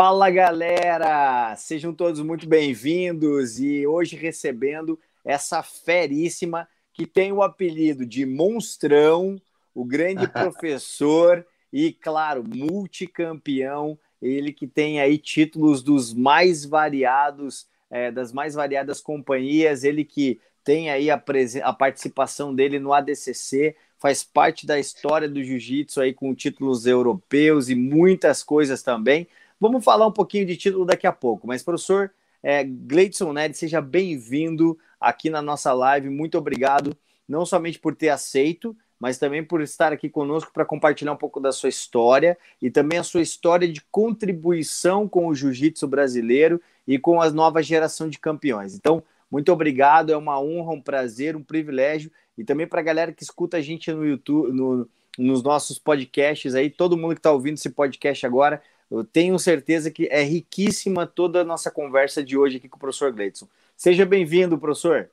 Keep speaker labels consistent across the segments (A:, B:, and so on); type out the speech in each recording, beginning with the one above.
A: Fala galera, sejam todos muito bem-vindos e hoje recebendo essa feríssima que tem o apelido de Monstrão, o grande professor e, claro, multicampeão. Ele que tem aí títulos dos mais variados, é, das mais variadas companhias, ele que tem aí a, a participação dele no ADCC, faz parte da história do jiu-jitsu aí com títulos europeus e muitas coisas também. Vamos falar um pouquinho de título daqui a pouco, mas professor é, Gleidson Ned, seja bem-vindo aqui na nossa live. Muito obrigado, não somente por ter aceito, mas também por estar aqui conosco para compartilhar um pouco da sua história e também a sua história de contribuição com o jiu-jitsu brasileiro e com a nova geração de campeões. Então, muito obrigado, é uma honra, um prazer, um privilégio e também para a galera que escuta a gente no YouTube, no, nos nossos podcasts aí, todo mundo que está ouvindo esse podcast agora, eu tenho certeza que é riquíssima toda a nossa conversa de hoje aqui com o professor Gleidson. Seja bem-vindo, professor.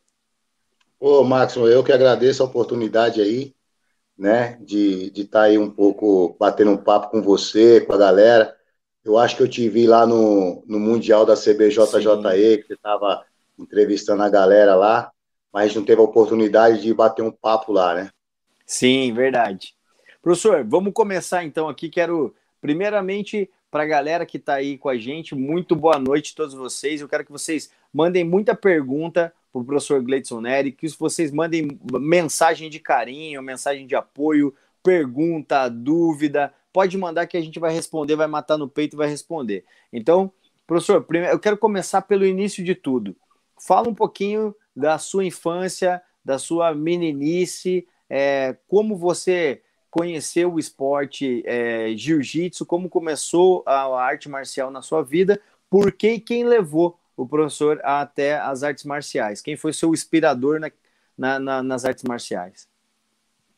B: Ô, Maxon, eu que agradeço a oportunidade aí, né, de estar tá aí um pouco batendo um papo com você, com a galera. Eu acho que eu te vi lá no, no Mundial da CBJJE, Sim. que você estava entrevistando a galera lá, mas não teve a oportunidade de bater um papo lá, né?
A: Sim, verdade. Professor, vamos começar então aqui. Quero, primeiramente, para a galera que está aí com a gente, muito boa noite a todos vocês. Eu quero que vocês mandem muita pergunta para o professor Gleidson Neri, que vocês mandem mensagem de carinho, mensagem de apoio, pergunta, dúvida. Pode mandar que a gente vai responder, vai matar no peito e vai responder. Então, professor, eu quero começar pelo início de tudo. Fala um pouquinho da sua infância, da sua meninice, é, como você conheceu o esporte é, jiu-jitsu, como começou a arte marcial na sua vida, por que e quem levou o professor até as artes marciais? Quem foi seu inspirador na, na, na, nas artes marciais?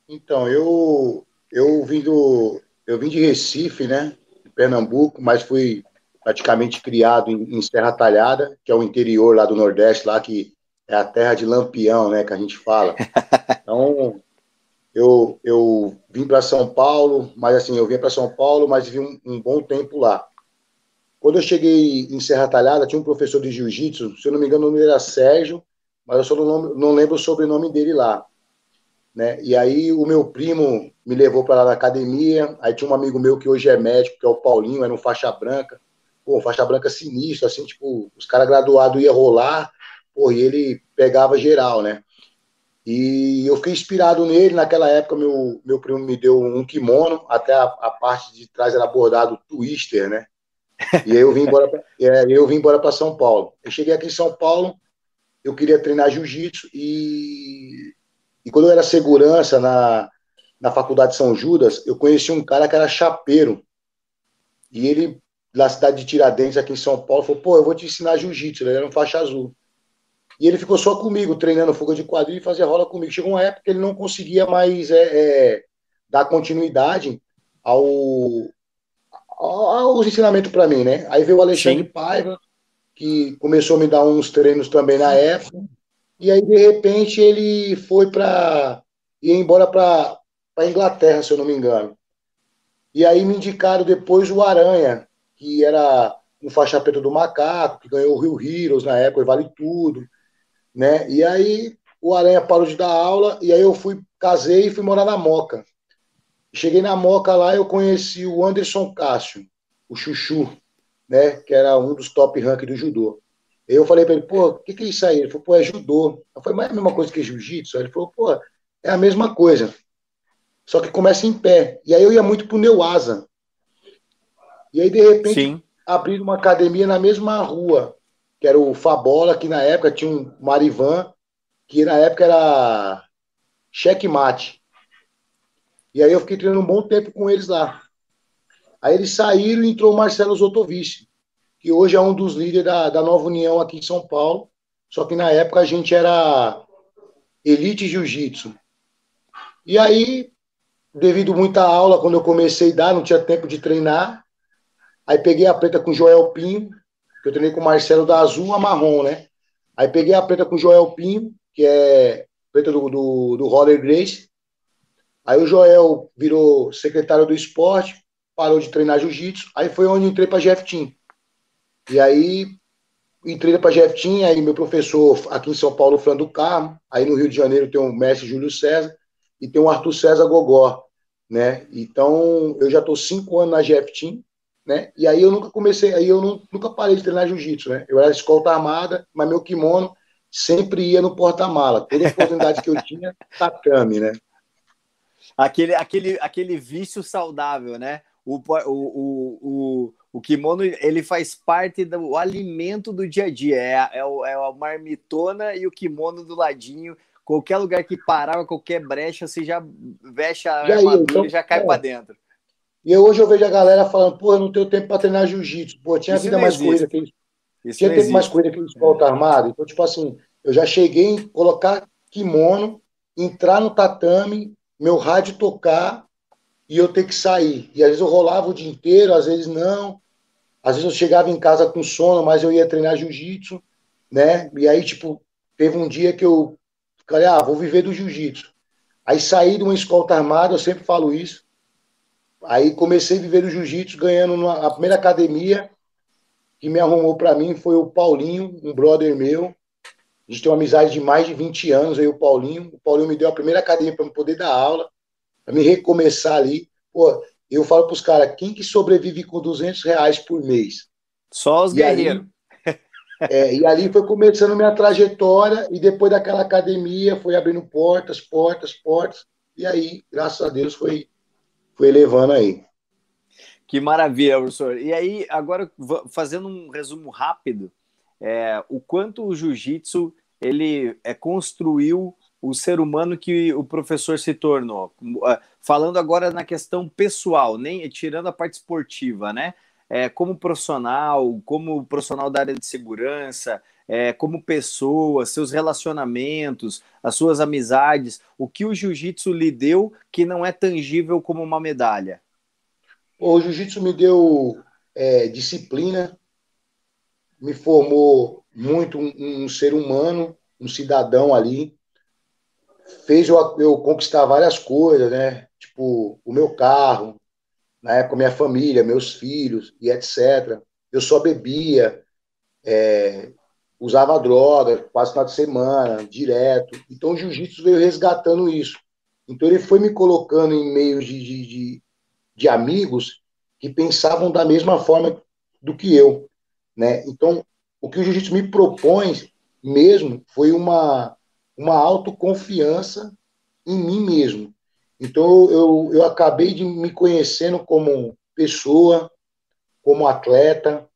B: Então, eu, eu, vim do, eu vim de Recife, né, de Pernambuco, mas fui praticamente criado em, em Serra Talhada, que é o interior lá do Nordeste, lá que é a terra de Lampião, né, que a gente fala. Então, eu, eu vim para São Paulo, mas assim, eu vim para São Paulo, mas vivi um, um, bom tempo lá. Quando eu cheguei em Serra Talhada, tinha um professor de jiu-jitsu, se eu não me engano, o nome era Sérgio, mas eu só não, não lembro o sobrenome dele lá. Né? E aí o meu primo me levou para lá na academia, aí tinha um amigo meu que hoje é médico, que é o Paulinho, era um faixa branca, pô, faixa branca sinistro, assim, tipo, os caras graduados iam rolar, pô, e ele pegava geral, né? E eu fiquei inspirado nele. Naquela época, meu, meu primo me deu um kimono, até a, a parte de trás era bordado twister, né? E aí eu vim embora é, eu vim embora para São Paulo. Eu cheguei aqui em São Paulo, eu queria treinar jiu-jitsu e, e quando eu era segurança na, na faculdade de São Judas, eu conheci um cara que era chapeiro. E ele, na cidade de Tiradentes, aqui em São Paulo, falou: pô, eu vou te ensinar jiu-jitsu. Ele era um faixa azul. E ele ficou só comigo, treinando fuga de quadrilha e fazia rola comigo. Chegou uma época que ele não conseguia mais é, é, dar continuidade ao, aos ensinamentos para mim, né? Aí veio o Alexandre Sim. Paiva, que começou a me dar uns treinos também na época. E aí, de repente, ele foi para. ir embora para a Inglaterra, se eu não me engano. E aí me indicaram depois o Aranha, que era um faixa preta do Macaco, que ganhou o Rio Heroes na época, Vale Tudo né? E aí o Aranha parou de dar aula e aí eu fui, casei e fui morar na Moca. Cheguei na Moca lá, eu conheci o Anderson Cássio, o Chuchu, né? Que era um dos top rank do judô. Eu falei para ele, pô, o que, que é isso aí? Ele falou, pô, é judô. Eu falei, mas é a mesma coisa que jiu-jitsu? Ele falou, pô, é a mesma coisa. Só que começa em pé. E aí eu ia muito pro Neuasa. E aí, de repente, Sim. abriram uma academia na mesma rua que era o Fabola, que na época tinha um Marivan, que na época era checkmate. E aí eu fiquei treinando um bom tempo com eles lá. Aí eles saíram e entrou o Marcelo Zotovici, que hoje é um dos líderes da, da Nova União aqui em São Paulo. Só que na época a gente era Elite Jiu-Jitsu. E aí, devido muita aula, quando eu comecei a dar, não tinha tempo de treinar. Aí peguei a preta com o Joel Pinho, eu treinei com o Marcelo da Azul a marrom, né? Aí peguei a preta com o Joel Pinho, que é preta do, do, do Roller Grace. Aí o Joel virou secretário do esporte, parou de treinar jiu-jitsu. Aí foi onde entrei para Jeff Team. E aí entrei para Jeff Team, aí meu professor aqui em São Paulo, Fran do Carmo, aí no Rio de Janeiro tem o mestre Júlio César e tem o Arthur César Gogó, né? Então eu já estou cinco anos na Jeff Team, né? E aí eu nunca comecei, aí eu não, nunca parei de treinar jiu-jitsu, né? Eu era escolta armada, mas meu kimono sempre ia no porta-mala. Toda oportunidade que eu tinha, tatame, né?
A: Aquele, aquele, aquele vício saudável, né? O, o, o, o, o kimono ele faz parte do alimento do dia a dia. É, é, é a marmitona e o kimono do ladinho. Qualquer lugar que parar, qualquer brecha, você já veste a já armadura então, e já cai é. para dentro.
B: E hoje eu vejo a galera falando, pô, eu não tenho tempo para treinar jiu-jitsu. Pô, tinha Isso vida mais corrida que isso. Tinha tempo mais corrida que eles escolta armado. Então, tipo assim, eu já cheguei em colocar kimono, entrar no tatame, meu rádio tocar e eu ter que sair. E às vezes eu rolava o dia inteiro, às vezes não. Às vezes eu chegava em casa com sono, mas eu ia treinar jiu-jitsu, né? E aí, tipo, teve um dia que eu falei, ah, vou viver do jiu-jitsu. Aí saí de uma escolta armada, eu sempre falo isso. Aí comecei a viver do jiu-jitsu, ganhando na, a primeira academia que me arrumou para mim foi o Paulinho, um brother meu. A gente tem uma amizade de mais de 20 anos, aí o Paulinho. O Paulinho me deu a primeira academia para eu poder dar aula, para me recomeçar ali. Pô, eu falo para os caras, quem que sobrevive com 200 reais por mês?
A: Só os guerreiros.
B: É, e ali foi começando minha trajetória, e depois daquela academia foi abrindo portas, portas, portas, e aí, graças a Deus, foi, foi levando aí.
A: Que maravilha, professor. E aí, agora, fazendo um resumo rápido, é, o quanto o jiu-jitsu ele é, construiu o ser humano que o professor se tornou. Ah, falando agora na questão pessoal, nem tirando a parte esportiva, né? É, como profissional, como profissional da área de segurança, é, como pessoa, seus relacionamentos, as suas amizades, o que o jiu-jitsu lhe deu que não é tangível como uma medalha?
B: O jiu-jitsu me deu é, disciplina, me formou muito um, um, ser humano, um cidadão ali, fez eu, eu conquistar várias coisas, né? Tipo, o meu carro, na época minha família, meus filhos e etc. Eu só bebia, é, usava droga quase de semana, direto. Então o jiu-jitsu veio resgatando isso. Então ele foi me colocando em meio de, de, de, de amigos que pensavam da mesma forma do que eu. Né? Então, o que o jiu-jitsu me propõe mesmo foi uma, uma autoconfiança em mim mesmo. Então, eu, eu acabei de me conhecendo como pessoa, como atleta,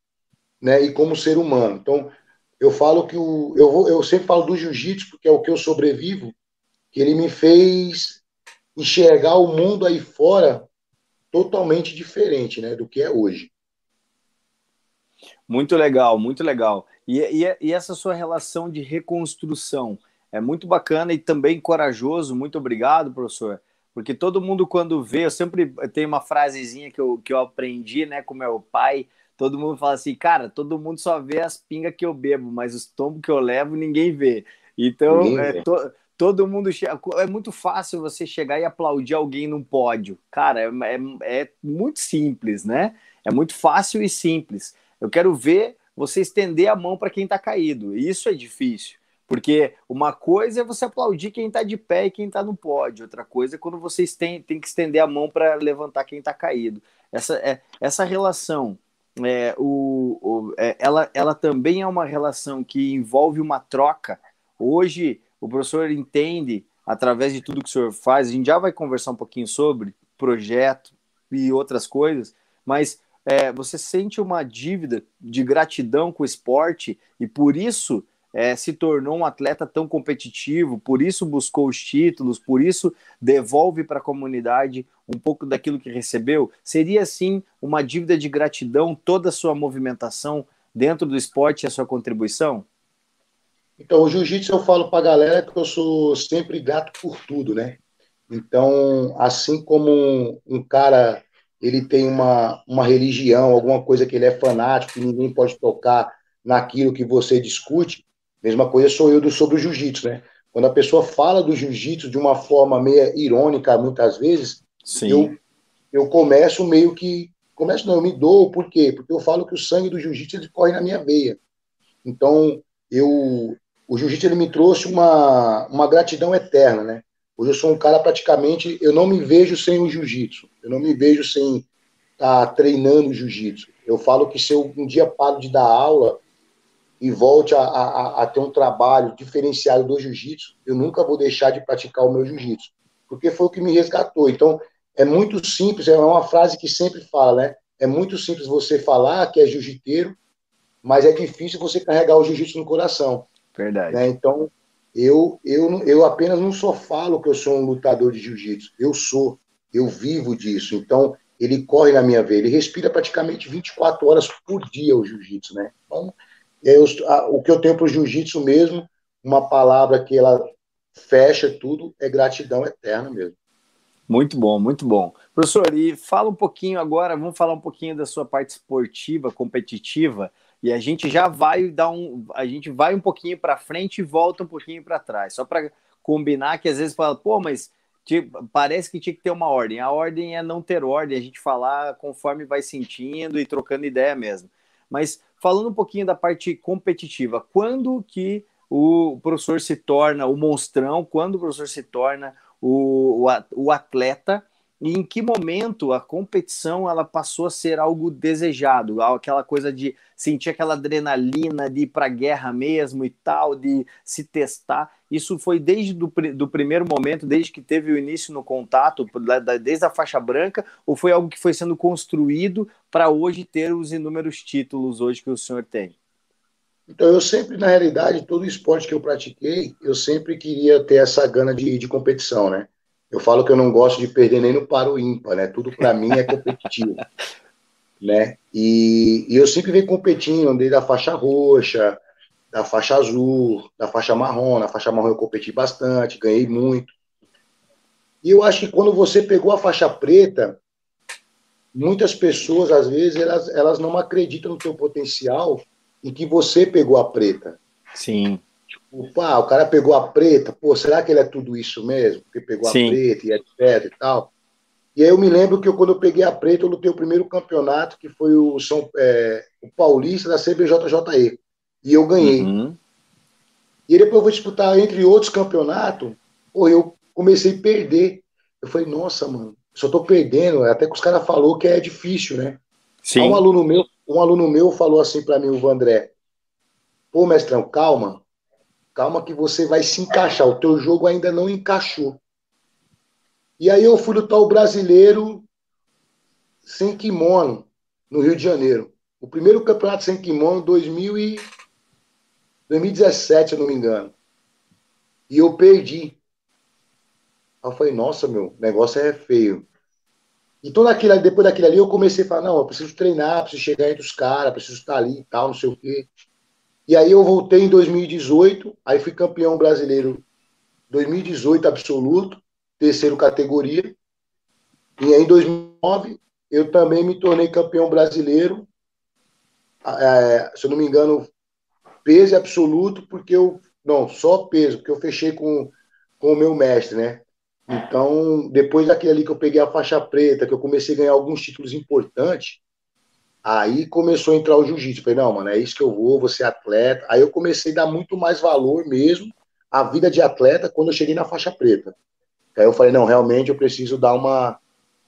B: né, e como ser humano. Então, eu falo que o, eu, eu sempre falo do jiu-jitsu, porque é o que eu sobrevivo, que ele me fez enxergar o mundo aí fora totalmente diferente né, do que é hoje.
A: Muito legal, muito legal. E, e, e, essa sua relação de reconstrução é muito bacana e também corajoso. Muito obrigado, professor. Porque todo mundo, quando vê, eu sempre tenho uma frasezinha que eu, que eu aprendi né, com meu pai. Todo mundo fala assim, cara, todo mundo só vê as pingas que eu bebo, mas os tombos que eu levo ninguém vê. Então, é, to, todo mundo. É muito fácil você chegar e aplaudir alguém num pódio. Cara, é, é, é muito simples, né? É muito fácil e simples. Eu quero ver você estender a mão para quem está caído. E isso é difícil. Porque uma coisa é você aplaudir quem está de pé e quem está no pódio. Outra coisa é quando vocês têm, têm que estender a mão para levantar quem está caído. Essa, é, essa relação, é, o, o é, ela, ela também é uma relação que envolve uma troca. Hoje, o professor entende, através de tudo que o senhor faz, a gente já vai conversar um pouquinho sobre projeto e outras coisas, mas é, você sente uma dívida de gratidão com o esporte e por isso é, se tornou um atleta tão competitivo, por isso buscou os títulos, por isso devolve para a comunidade um pouco daquilo que recebeu? Seria sim uma dívida de gratidão toda a sua movimentação dentro do esporte e a sua contribuição?
B: Então, o jiu-jitsu eu falo para a galera que eu sou sempre grato por tudo, né? Então, assim como um, um cara ele tem uma, uma religião, alguma coisa que ele é fanático, que ninguém pode tocar naquilo que você discute. Mesma coisa sou eu do, sobre o jiu-jitsu, né? Quando a pessoa fala do jiu-jitsu de uma forma meio irônica, muitas vezes, eu, eu começo meio que Começo não, eu me dou, por quê? Porque eu falo que o sangue do jiu-jitsu corre na minha veia. Então, eu, o jiu-jitsu ele me trouxe uma, uma gratidão eterna, né? Hoje eu sou um cara praticamente, eu não me vejo sem o jiu-jitsu, eu não me vejo sem estar tá treinando jiu-jitsu. Eu falo que se eu um dia paro de dar aula e volte a, a, a ter um trabalho diferenciado do jiu-jitsu, eu nunca vou deixar de praticar o meu jiu-jitsu, porque foi o que me resgatou. Então, é muito simples, é uma frase que sempre fala, né? É muito simples você falar que é jiu-jiteiro, mas é difícil você carregar o jiu-jitsu no coração.
A: Verdade.
B: Né? Então, eu, eu, eu apenas não só falo que eu sou um lutador de jiu-jitsu, eu sou, eu vivo disso. Então, ele corre na minha veia, ele respira praticamente 24 horas por dia o jiu-jitsu, né? Então, eu, a, o que eu tenho para o jiu-jitsu mesmo, uma palavra que ela fecha tudo, é gratidão eterna mesmo.
A: Muito bom, muito bom. Professor, e fala um pouquinho agora, vamos falar um pouquinho da sua parte esportiva, competitiva. E a gente já vai dar um. A gente vai um pouquinho para frente e volta um pouquinho para trás. Só para combinar que às vezes fala, pô, mas parece que tinha que ter uma ordem. A ordem é não ter ordem, a gente falar conforme vai sentindo e trocando ideia mesmo. Mas falando um pouquinho da parte competitiva, quando que o professor se torna o monstrão, quando o professor se torna o, o, o atleta e em que momento a competição ela passou a ser algo desejado, aquela coisa de sentir aquela adrenalina de ir para a guerra mesmo e tal, de se testar. Isso foi desde do, primeiro momento, desde que teve o início no contato, desde a faixa branca, ou foi algo que foi sendo construído para hoje ter os inúmeros títulos hoje que o senhor tem?
B: Então, eu sempre, na realidade, todo esporte que eu pratiquei, eu sempre queria ter essa gana de, de competição, né? Eu falo que eu não gosto de perder nem no paro ímpar, né? Tudo para mim é competitivo, né? E, e, eu sempre venho competindo, desde a faixa roxa, da faixa azul, da faixa marrom. Na faixa marrom eu competi bastante, ganhei muito. E eu acho que quando você pegou a faixa preta, muitas pessoas, às vezes, elas, elas não acreditam no teu potencial e que você pegou a preta.
A: Sim.
B: Tipo, pá, o cara pegou a preta, pô, será que ele é tudo isso mesmo? Porque pegou Sim. a preta e etc e tal. E aí eu me lembro que eu, quando eu peguei a preta, eu lutei o primeiro campeonato, que foi o, São, é, o Paulista da CBJJE. E eu ganhei. Uhum. E depois eu vou disputar entre outros campeonatos, pô, eu comecei a perder. Eu falei, nossa, mano, só tô perdendo. Até que os caras falaram que é difícil, né? Sim. um aluno meu, um aluno meu falou assim para mim, o Vandré, pô, mestrão, calma, calma que você vai se encaixar, o teu jogo ainda não encaixou. E aí eu fui lutar o brasileiro sem kimono, no Rio de Janeiro. O primeiro campeonato sem kimono, 2000 e... 2017, se eu não me engano. E eu perdi. Eu falei, nossa, meu, negócio é feio. Então, naquilo, depois daquilo ali, eu comecei a falar, não, eu preciso treinar, preciso chegar entre os caras, preciso estar ali e tal, não sei o quê. E aí eu voltei em 2018, aí fui campeão brasileiro 2018 absoluto, terceiro categoria. E aí em 2009 eu também me tornei campeão brasileiro, é, se eu não me engano, peso absoluto, porque eu. Não, só peso, porque eu fechei com, com o meu mestre, né? Então, depois daquele ali que eu peguei a faixa preta, que eu comecei a ganhar alguns títulos importantes, aí começou a entrar o jiu-jitsu. Falei, não, mano, é isso que eu vou, vou ser atleta. Aí eu comecei a dar muito mais valor mesmo à vida de atleta quando eu cheguei na faixa preta. Aí eu falei, não, realmente eu preciso dar uma,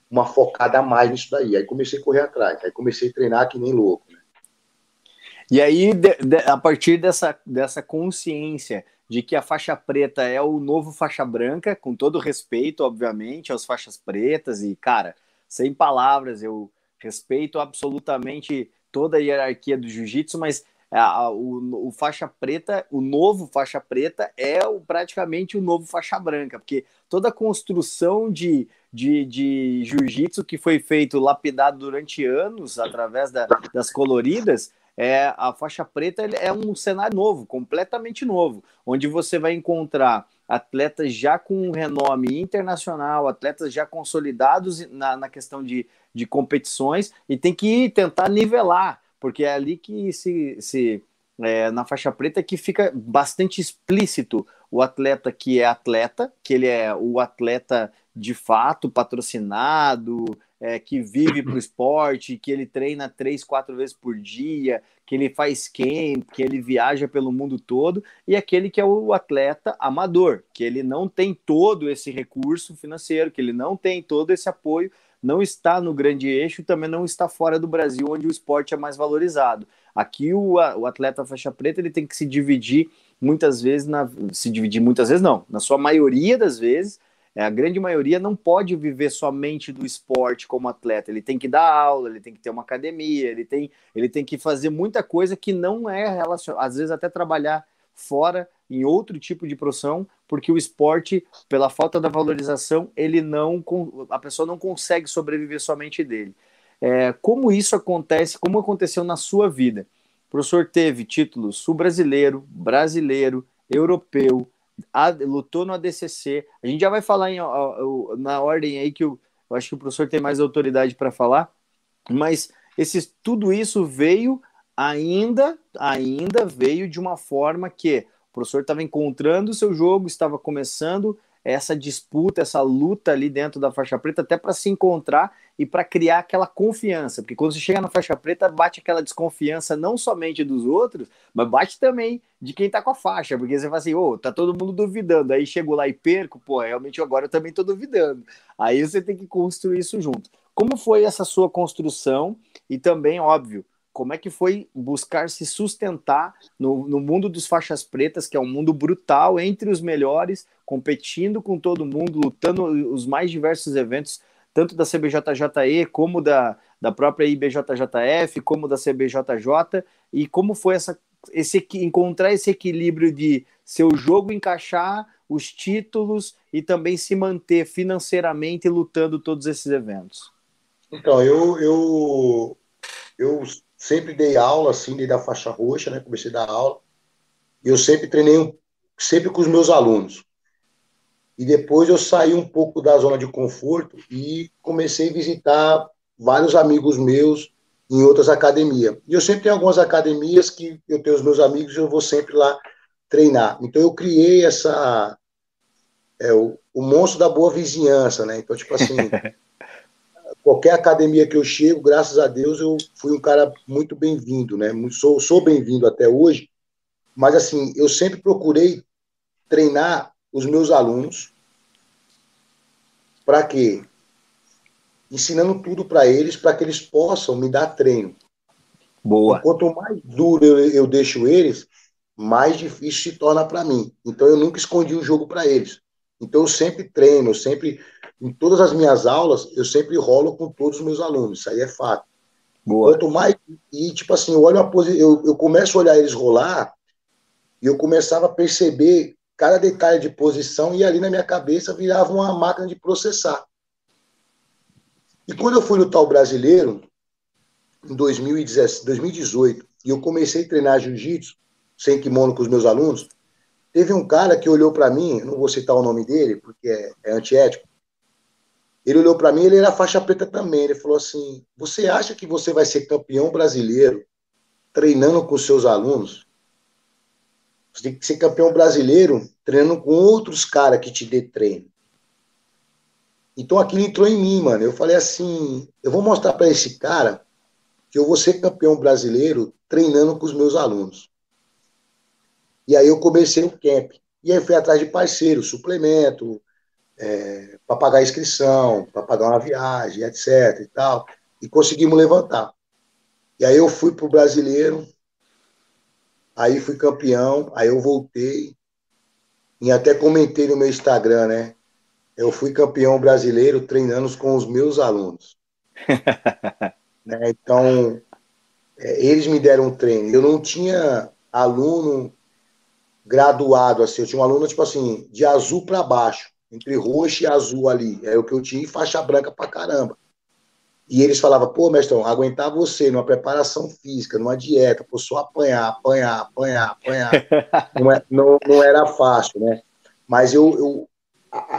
B: uma focada a mais nisso daí. Aí comecei a correr atrás, aí comecei a treinar que nem louco. Né?
A: E aí, de, de, a partir dessa, dessa consciência de que a faixa preta é o novo faixa branca, com todo respeito, obviamente, às faixas pretas, e, cara, sem palavras, eu respeito absolutamente toda a hierarquia do jiu-jitsu, mas a, o, o, faixa preta, o novo faixa preta é o, praticamente o novo faixa branca, porque toda a construção de, de, de jiu-jitsu que foi feito, lapidado durante anos através da, das coloridas, é, a faixa preta é um cenário novo, completamente novo, onde você vai encontrar atletas já com renome internacional, atletas já consolidados na, na questão de, de competições, e tem que tentar nivelar, porque é ali que se, se é, na faixa preta que fica bastante explícito o atleta que é atleta, que ele é o atleta de fato patrocinado, é, que vive para o esporte, que ele treina três, quatro vezes por dia, que ele faz camp, que ele viaja pelo mundo todo, e aquele que é o atleta amador, que ele não tem todo esse recurso financeiro, que ele não tem todo esse apoio, não está no grande eixo, também não está fora do Brasil, onde o esporte é mais valorizado. Aqui o, o atleta faixa preta ele tem que se dividir muitas vezes na se dividir muitas vezes não, na sua maioria das vezes a grande maioria não pode viver somente do esporte como atleta. Ele tem que dar aula, ele tem que ter uma academia, ele tem, ele tem que fazer muita coisa que não é relacionada, às vezes até trabalhar fora em outro tipo de profissão, porque o esporte, pela falta da valorização, ele não a pessoa não consegue sobreviver somente dele. É, como isso acontece, como aconteceu na sua vida? O professor teve títulos sul-brasileiro, brasileiro, europeu, a, lutou no ADCC. A gente já vai falar em, na ordem aí que eu, eu acho que o professor tem mais autoridade para falar, mas esses, tudo isso veio ainda, ainda veio de uma forma que o professor estava encontrando o seu jogo, estava começando essa disputa, essa luta ali dentro da faixa preta, até para se encontrar e para criar aquela confiança, porque quando você chega na faixa preta, bate aquela desconfiança não somente dos outros, mas bate também de quem tá com a faixa, porque você fala assim, ô, oh, tá todo mundo duvidando, aí chego lá e perco, pô, realmente agora eu também tô duvidando. Aí você tem que construir isso junto. Como foi essa sua construção? E também, óbvio, como é que foi buscar se sustentar no, no mundo dos faixas pretas, que é um mundo brutal, entre os melhores, competindo com todo mundo, lutando os mais diversos eventos, tanto da CBJJE como da, da própria IBJJF, como da CBJJ, e como foi essa, esse, encontrar esse equilíbrio de seu jogo encaixar os títulos e também se manter financeiramente lutando todos esses eventos?
B: Então, eu, eu, eu sempre dei aula, assim, desde a faixa roxa, né? Comecei a dar aula. E eu sempre treinei, sempre com os meus alunos. E depois eu saí um pouco da zona de conforto e comecei a visitar vários amigos meus em outras academias. E eu sempre tenho algumas academias que eu tenho os meus amigos e eu vou sempre lá treinar. Então eu criei essa é o, o monstro da boa vizinhança, né? Então tipo assim, qualquer academia que eu chego, graças a Deus, eu fui um cara muito bem-vindo, né? Sou, sou bem-vindo até hoje, mas assim, eu sempre procurei treinar os meus alunos para quê? Ensinando tudo para eles, para que eles possam me dar treino.
A: Boa.
B: quanto mais duro eu, eu deixo eles, mais difícil se torna para mim. Então eu nunca escondi o jogo para eles. Então eu sempre treino, eu sempre em todas as minhas aulas, eu sempre rolo com todos os meus alunos, isso aí é fato. Boa. Quanto mais. E, tipo assim, eu olho a posi... eu, eu começo a olhar eles rolar e eu começava a perceber cada detalhe de posição e ali na minha cabeça virava uma máquina de processar. E quando eu fui lutar o brasileiro, em 2018, e eu comecei a treinar jiu-jitsu, sem kimono com os meus alunos, teve um cara que olhou para mim, não vou citar o nome dele, porque é, é antiético, ele olhou para mim, ele era faixa preta também. Ele falou assim: Você acha que você vai ser campeão brasileiro treinando com seus alunos? Você tem que ser campeão brasileiro treinando com outros caras que te dê treino. Então aquilo entrou em mim, mano. Eu falei assim: eu vou mostrar para esse cara que eu vou ser campeão brasileiro treinando com os meus alunos. E aí eu comecei o camp. E aí fui atrás de parceiros, suplemento, é, para pagar a inscrição, para pagar uma viagem, etc. e tal. E conseguimos levantar. E aí eu fui para o brasileiro, aí fui campeão, aí eu voltei. E até comentei no meu Instagram, né? Eu fui campeão brasileiro treinando com os meus alunos. né? Então, é, eles me deram um treino. Eu não tinha aluno graduado assim, eu tinha um aluno, tipo assim, de azul para baixo entre roxo e azul ali. É o que eu tinha e faixa branca pra caramba. E eles falavam, pô, mestrão, aguentar você numa preparação física, numa dieta, pô, só apanhar, apanhar, apanhar, apanhar. não, é, não, não, era fácil, né? Mas eu, eu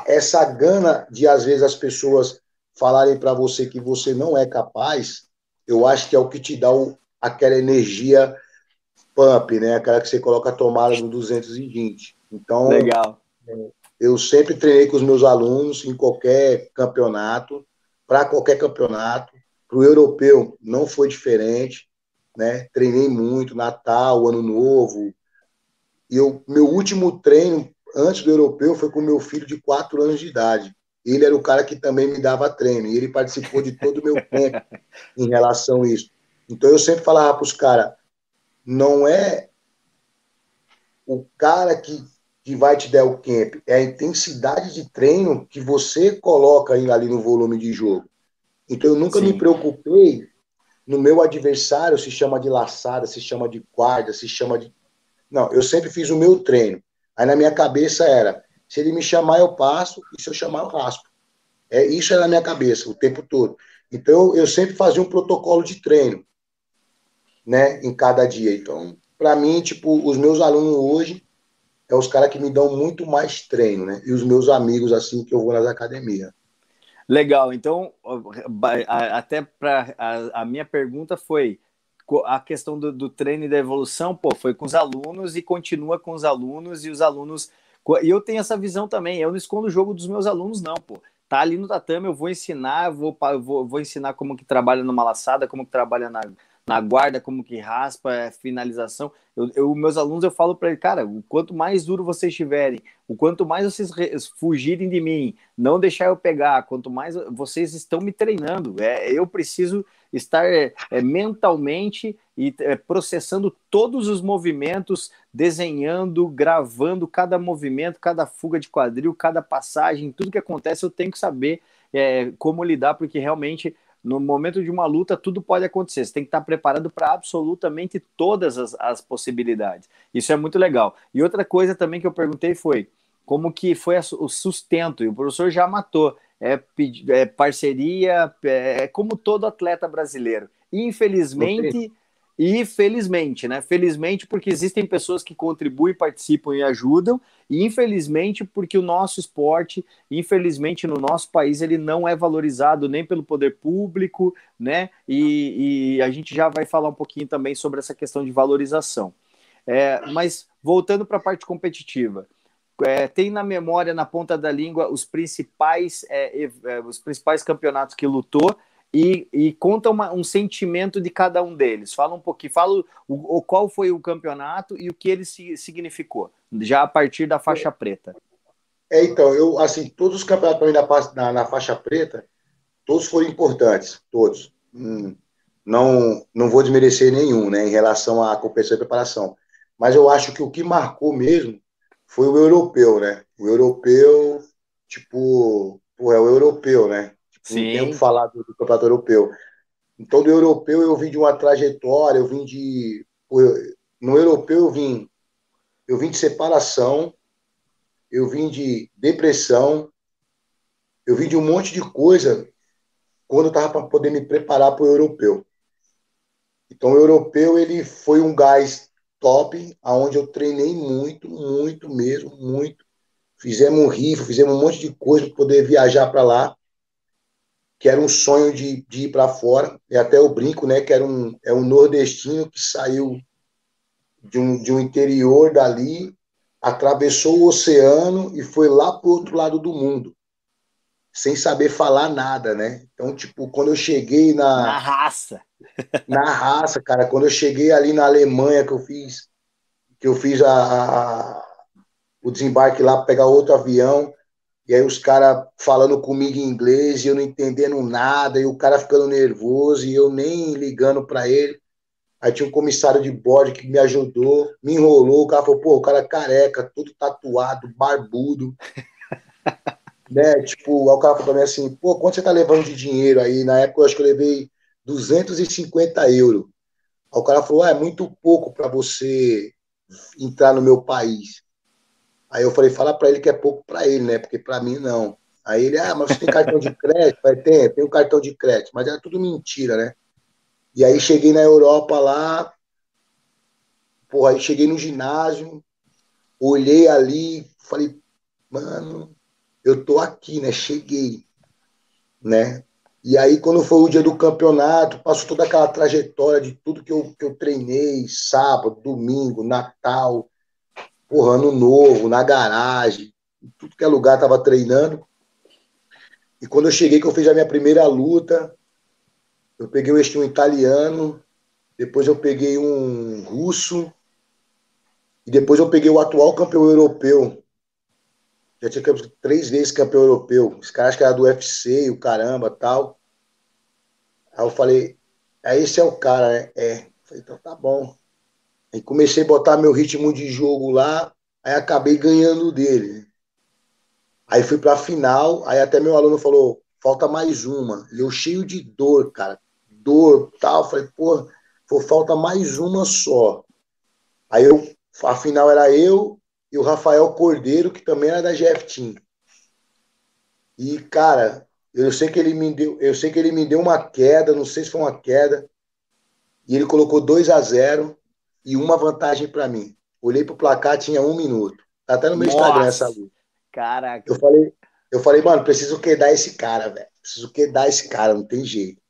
B: essa gana de, às vezes, as pessoas falarem para você que você não é capaz, eu acho que é o que te dá o, aquela energia pump, né? Aquela que você coloca a tomada no 220. Então,
A: Legal.
B: Eu sempre treinei com os meus alunos em qualquer campeonato. para qualquer campeonato. Para o europeu não foi diferente, né? Treinei muito, Natal, Ano Novo. E eu, meu último treino antes do europeu foi com meu filho de quatro anos de idade. Ele era o cara que também me dava treino e ele participou de todo o meu tempo em relação a isso. Então eu sempre falava para os caras, não é o cara que, que vai te dar o camp, é a intensidade de treino que você coloca ali no volume de jogo. Então eu nunca Sim. me preocupei no meu adversário se chama de laçada, se chama de guarda, se chama de. Não, eu sempre fiz o meu treino. Aí na minha cabeça era: se ele me chamar, eu passo, e se eu chamar, eu raspo. É, isso era na minha cabeça o tempo todo. Então eu sempre fazia um protocolo de treino, né, em cada dia. Então, para mim, tipo, os meus alunos hoje é os caras que me dão muito mais treino, né? E os meus amigos, assim, que eu vou nas academias.
A: Legal, então, até para a, a, minha pergunta foi a questão do, do, treino e da evolução, pô, foi com os alunos e continua com os alunos e os alunos. E eu tenho essa visão também, eu não escondo o jogo dos meus alunos, não, pô. Tá ali no tatame, eu vou ensinar, vou, vou, vou ensinar como que trabalha numa laçada, como que trabalha na, na guarda, como que raspa, é, finalização. Eu, eu, meus alunos, eu falo para eles, cara, o quanto mais duro vocês estiverem, o quanto mais vocês fugirem de mim, não deixar eu pegar, quanto mais vocês estão me treinando, é, eu preciso estar é, é mentalmente e é, processando todos os movimentos, desenhando, gravando cada movimento, cada fuga de quadril, cada passagem, tudo que acontece, eu tenho que saber é, como lidar, porque realmente no momento de uma luta, tudo pode acontecer. Você tem que estar preparado para absolutamente todas as, as, possibilidades. Isso é muito legal. E outra coisa também que eu perguntei foi como que foi o sustento, e o professor já matou. É, é parceria, é, é como todo atleta brasileiro. Infelizmente, e felizmente, né? Felizmente, porque existem pessoas que contribuem, participam e ajudam, e infelizmente, porque o nosso esporte, infelizmente, no nosso país, ele não é valorizado nem pelo poder público, né? E, e a gente já vai falar um pouquinho também sobre essa questão de valorização. É, mas voltando para a parte competitiva. É, tem na memória, na ponta da língua, os principais, é, é os principais campeonatos que lutou e, e conta uma, um sentimento de cada um deles. Fala um pouquinho, fala o, o, qual foi o campeonato e o que ele significou, já a partir da faixa preta.
B: É, então, eu, assim, todos os campeonatos na, na, na faixa preta, todos foram importantes, todos. Hum, não, não vou desmerecer nenhum, né, em relação à competição e preparação. Mas eu acho que o que marcou mesmo foi o europeu, né? O europeu, tipo, pô, é o europeu, né? Sim. Não falar do, do, campeonato europeu. Então, do europeu eu vim de uma trajetória, eu vim de. No europeu eu vim. Eu vim de separação, eu vim de depressão, eu vim de um monte de coisa quando eu estava para poder me preparar para o europeu. Então, o europeu ele foi um gás top, aonde eu treinei muito, muito mesmo, muito. Fizemos um rifa, fizemos um monte de coisa para poder viajar para lá que era um sonho de, de ir para fora, e até eu brinco, né, que era um, é um nordestino que saiu de um, de um interior dali, atravessou o oceano e foi lá para o outro lado do mundo, sem saber falar nada, né? Então, tipo, quando eu cheguei na...
A: Na raça.
B: na raça, cara, quando eu cheguei ali na Alemanha, que eu fiz, que eu fiz a, a o desembarque lá para pegar outro avião, e aí os caras falando comigo em inglês e eu não entendendo nada, e o cara ficando nervoso e eu nem ligando para ele. Aí tinha um comissário de bordo que me ajudou, me enrolou, o cara falou, pô, o cara é careca, todo tatuado, barbudo. né? Tipo, aí o cara falou pra mim assim, pô, quanto você tá levando de dinheiro aí? Na época eu acho que eu levei 250 euros. Aí o cara falou, ah, é muito pouco para você entrar no meu país. Aí eu falei, fala para ele que é pouco para ele, né? Porque para mim não. Aí ele, ah, mas você tem cartão de crédito? Falei, tem, tem um cartão de crédito, mas era tudo mentira, né? E aí cheguei na Europa lá, porra, aí cheguei no ginásio, olhei ali, falei, mano, eu tô aqui, né? Cheguei, né? E aí, quando foi o dia do campeonato, passou toda aquela trajetória de tudo que eu, que eu treinei, sábado, domingo, Natal, porra, ano novo, na garagem, tudo que é lugar tava treinando. E quando eu cheguei, que eu fiz a minha primeira luta, eu peguei um estilo italiano, depois eu peguei um russo, e depois eu peguei o atual campeão europeu. Já tinha três vezes campeão europeu. Os caras que era do UFC e o caramba tal. Aí eu falei, aí esse é o cara, né? É. Falei, então tá bom. Aí comecei a botar meu ritmo de jogo lá, aí acabei ganhando dele. Aí fui pra final, aí até meu aluno falou, falta mais uma. E eu cheio de dor, cara. Dor, tal. Falei, pô, falta mais uma só. Aí eu, a final era eu e o Rafael Cordeiro, que também era da GF Team. E, cara, eu sei que ele me deu, eu sei que ele me deu uma queda, não sei se foi uma queda, e ele colocou 2 a 0 e uma vantagem para mim. Olhei pro placar, tinha um minuto. Tá até no meu Nossa, Instagram essa luta.
A: Caraca.
B: Eu falei, eu falei, mano, preciso quedar esse cara, velho. Preciso quedar esse cara, não tem jeito.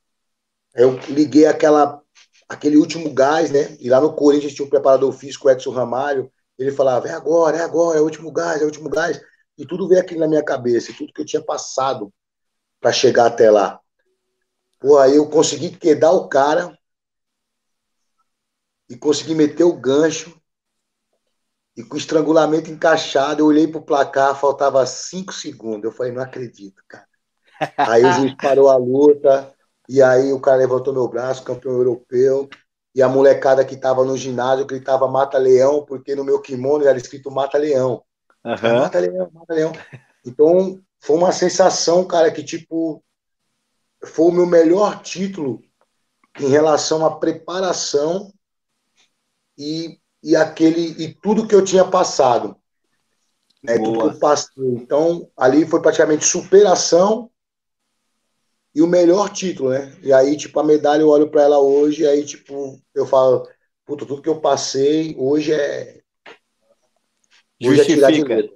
B: Eu liguei aquela, aquele último gás, né? E lá no Corinthians tinha um preparador físico, o Edson Ramalho. Ele falava, é agora, é agora, é o último gás, é o último gás. E tudo veio aqui na minha cabeça, tudo que eu tinha passado para chegar até lá. Pô, aí eu consegui quedar o cara e consegui meter o gancho. E com o estrangulamento encaixado, eu olhei pro placar, faltava cinco segundos. Eu falei, não acredito, cara. Aí o juiz parou a luta, e aí o cara levantou meu braço, campeão europeu. E a molecada que estava no ginásio gritava Mata Leão, porque no meu kimono era escrito Mata Leão. Uhum. Mata Leão, Mata Leão. Então, foi uma sensação, cara, que tipo. Foi o meu melhor título em relação à preparação e, e aquele e tudo que eu tinha passado. Né, tudo que eu passei. Então, ali foi praticamente superação e o melhor título, né? E aí, tipo, a medalha eu olho para ela hoje, e aí, tipo, eu falo, puta, tudo que eu passei hoje é.
A: Hoje é Justifica. É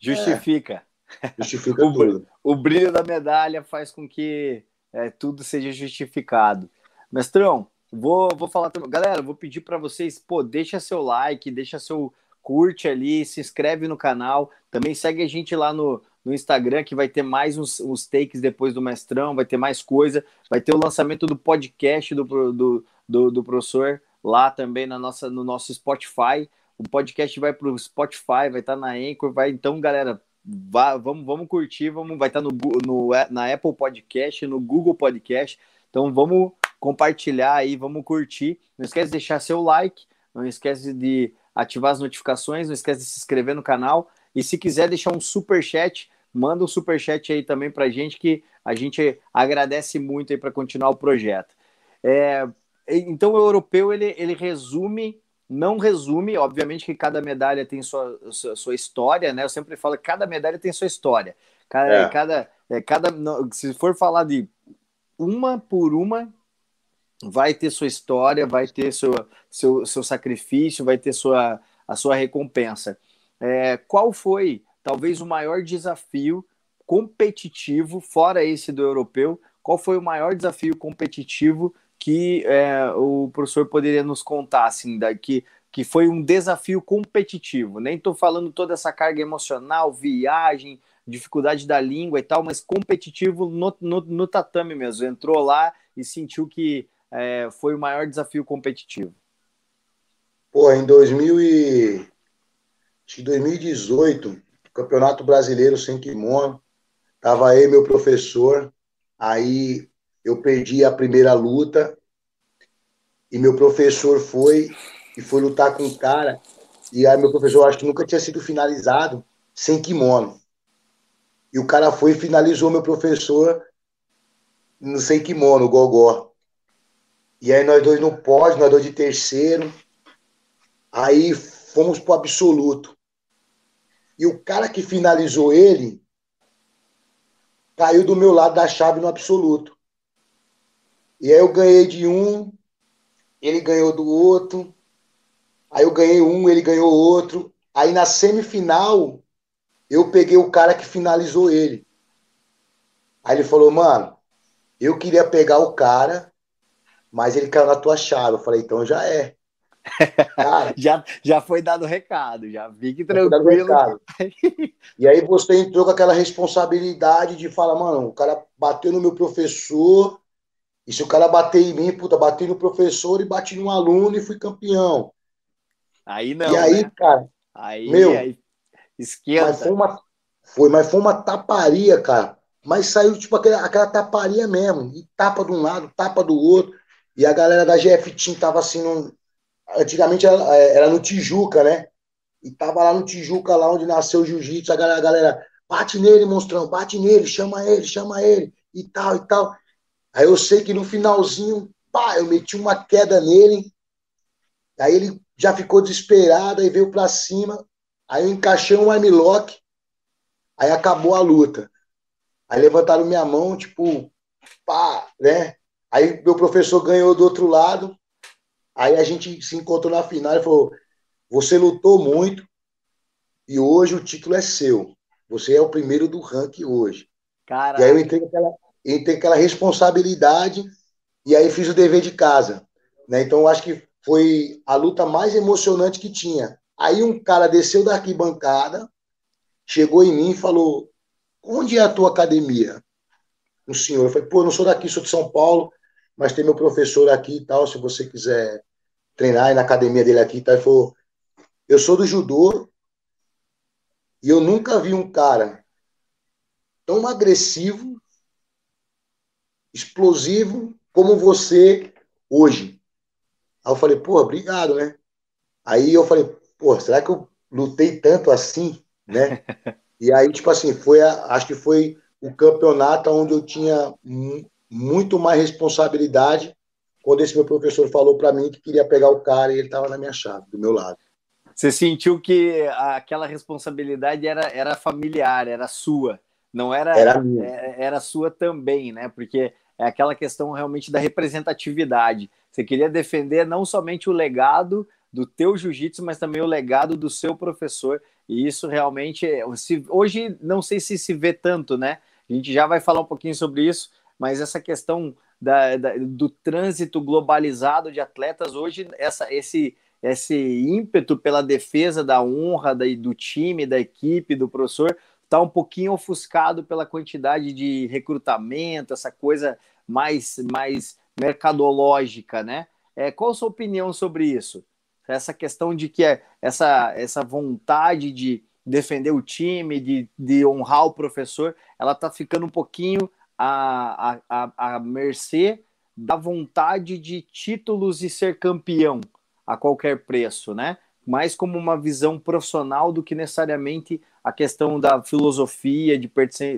A: Justifica.
B: É. Justifica o, tudo.
A: O brilho da medalha faz com que é, tudo seja justificado. Mestrão, vou, vou falar também. Galera, vou pedir para vocês, pô, deixa seu like, deixa seu curte ali, se inscreve no canal. Também segue a gente lá no, no Instagram, que vai ter mais uns, uns, takes depois do mestrão, vai ter mais coisa, vai ter o lançamento do podcast do, do, do, do professor lá também na nossa, no nosso Spotify. O podcast vai para o Spotify, vai estar tá na Anchor, vai. Então, galera, vá, vamos, vamos curtir, vamos, vai estar tá no, no, na Apple Podcast, no Google Podcast. Então, vamos compartilhar aí, vamos curtir. Não esquece de deixar seu like, não esquece de ativar as notificações, não esquece de se inscrever no canal. E se quiser deixar um super chat, manda um super chat aí também para a gente, que a gente agradece muito aí para continuar o projeto. É, então, o europeu ele, ele resume, não resume, obviamente que cada medalha tem sua, sua, sua história, né? Eu sempre falo que cada medalha tem sua história. Cada, é. cada, é, cada, se for falar de uma por uma, vai ter sua história, vai ter seu, seu, seu sacrifício, vai ter sua, a sua recompensa. É, qual foi talvez o maior desafio competitivo, fora esse do europeu, qual foi o maior desafio competitivo que é, o professor poderia nos contar, assim, da, que, que foi um desafio competitivo? Nem estou falando toda essa carga emocional, viagem, dificuldade da língua e tal, mas competitivo no, no, no tatame mesmo. Entrou lá e sentiu que é, foi o maior desafio competitivo.
B: Pô, em 2000 e... 2018, Campeonato Brasileiro sem kimono. Tava aí meu professor, aí eu perdi a primeira luta e meu professor foi e foi lutar com o cara e aí meu professor acho que nunca tinha sido finalizado sem kimono. E o cara foi e finalizou meu professor no sem kimono, gogó. E aí nós dois no pódio, nós dois de terceiro. Aí fomos pro absoluto. E o cara que finalizou ele caiu do meu lado da chave no absoluto. E aí eu ganhei de um, ele ganhou do outro. Aí eu ganhei um, ele ganhou outro. Aí na semifinal, eu peguei o cara que finalizou ele. Aí ele falou, mano, eu queria pegar o cara, mas ele caiu na tua chave. Eu falei, então já é.
A: Cara, já, já foi dado recado, já fique tranquilo.
B: e aí você entrou com aquela responsabilidade de falar, mano, o cara bateu no meu professor, e se o cara bater em mim, puta, bati no professor e bati no aluno e fui campeão.
A: Aí não.
B: E aí,
A: né?
B: cara,
A: aí,
B: meu,
A: aí, esquenta.
B: Mas foi uma, foi, mas foi uma taparia, cara. Mas saiu tipo aquela, aquela taparia mesmo. E tapa de um lado, tapa do outro. E a galera da GF Team tava assim, num, antigamente era, era, no Tijuca, né? E tava lá no Tijuca, lá onde nasceu o jiu-jitsu, a galera, a galera, bate nele, monstrão, bate nele, chama ele, chama ele, e tal, e tal. Aí eu sei que no finalzinho, pá, eu meti uma queda nele, aí ele já ficou desesperado, aí veio pra cima, aí eu encaixei um armlock, aí acabou a luta. Aí levantaram minha mão, tipo, pá, né? Aí meu professor ganhou do outro lado, Aí a gente se encontrou na final e falou: você lutou muito e hoje o título é seu. Você é o primeiro do ranking hoje.
A: Caraca.
B: E aí eu entrei aquela, entrei aquela responsabilidade e aí fiz o dever de casa. Né? Então eu acho que foi a luta mais emocionante que tinha. Aí um cara desceu da arquibancada, chegou em mim e falou: Onde é a tua academia? O senhor. Eu falei: Pô, eu não sou daqui, sou de São Paulo, mas tem meu professor aqui e tal. Se você quiser treinar na academia dele aqui, tá? Ele falou, eu sou do judô e eu nunca vi um cara tão agressivo, explosivo como você hoje. Aí eu falei, pô, obrigado, né? Aí eu falei, pô, será que eu lutei tanto assim, né? e aí, tipo assim, foi a, acho que foi o campeonato onde eu tinha muito mais responsabilidade quando esse meu professor falou para mim que queria pegar o cara e ele estava na minha chave, do meu lado.
A: Você sentiu que aquela responsabilidade era, era familiar, era sua, não era
B: era, minha.
A: É, era sua também, né? Porque é aquela questão realmente da representatividade. Você queria defender não somente o legado do teu jiu-jitsu, mas também o legado do seu professor. E isso realmente, hoje não sei se se vê tanto, né? A gente já vai falar um pouquinho sobre isso, mas essa questão da, da, do trânsito globalizado de atletas, hoje essa, esse, esse ímpeto pela defesa da honra da, do time, da equipe, do professor, está um pouquinho ofuscado pela quantidade de recrutamento, essa coisa mais, mais mercadológica, né? É, qual a sua opinião sobre isso? Essa questão de que é, essa, essa vontade de defender o time, de, de honrar o professor, ela está ficando um pouquinho a, a, a mercê da vontade de títulos e ser campeão a qualquer preço, né? Mais como uma visão profissional do que necessariamente a questão da filosofia, de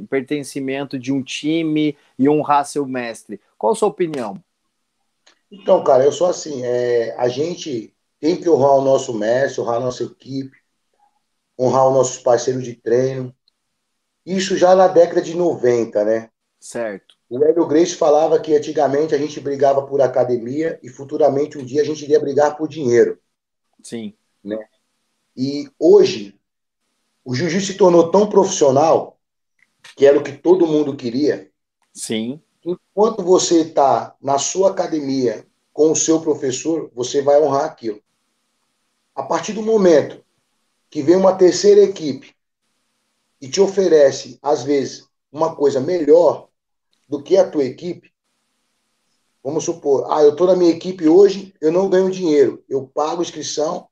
A: pertencimento de um time e honrar seu mestre. Qual a sua opinião?
B: Então, cara, eu sou assim, é, a gente tem que honrar o nosso mestre, honrar a nossa equipe, honrar os nossos parceiros de treino. Isso já na década de 90, né?
A: Certo.
B: O Hélio Grace falava que antigamente a gente brigava por academia e futuramente um dia a gente iria brigar por dinheiro.
A: Sim.
B: Né? E hoje o jiu-jitsu se tornou tão profissional que era o que todo mundo queria.
A: Sim.
B: Enquanto você está na sua academia com o seu professor, você vai honrar aquilo. A partir do momento que vem uma terceira equipe e te oferece, às vezes, uma coisa melhor, do que a tua equipe, vamos supor, ah, eu estou na minha equipe hoje, eu não ganho dinheiro, eu pago inscrição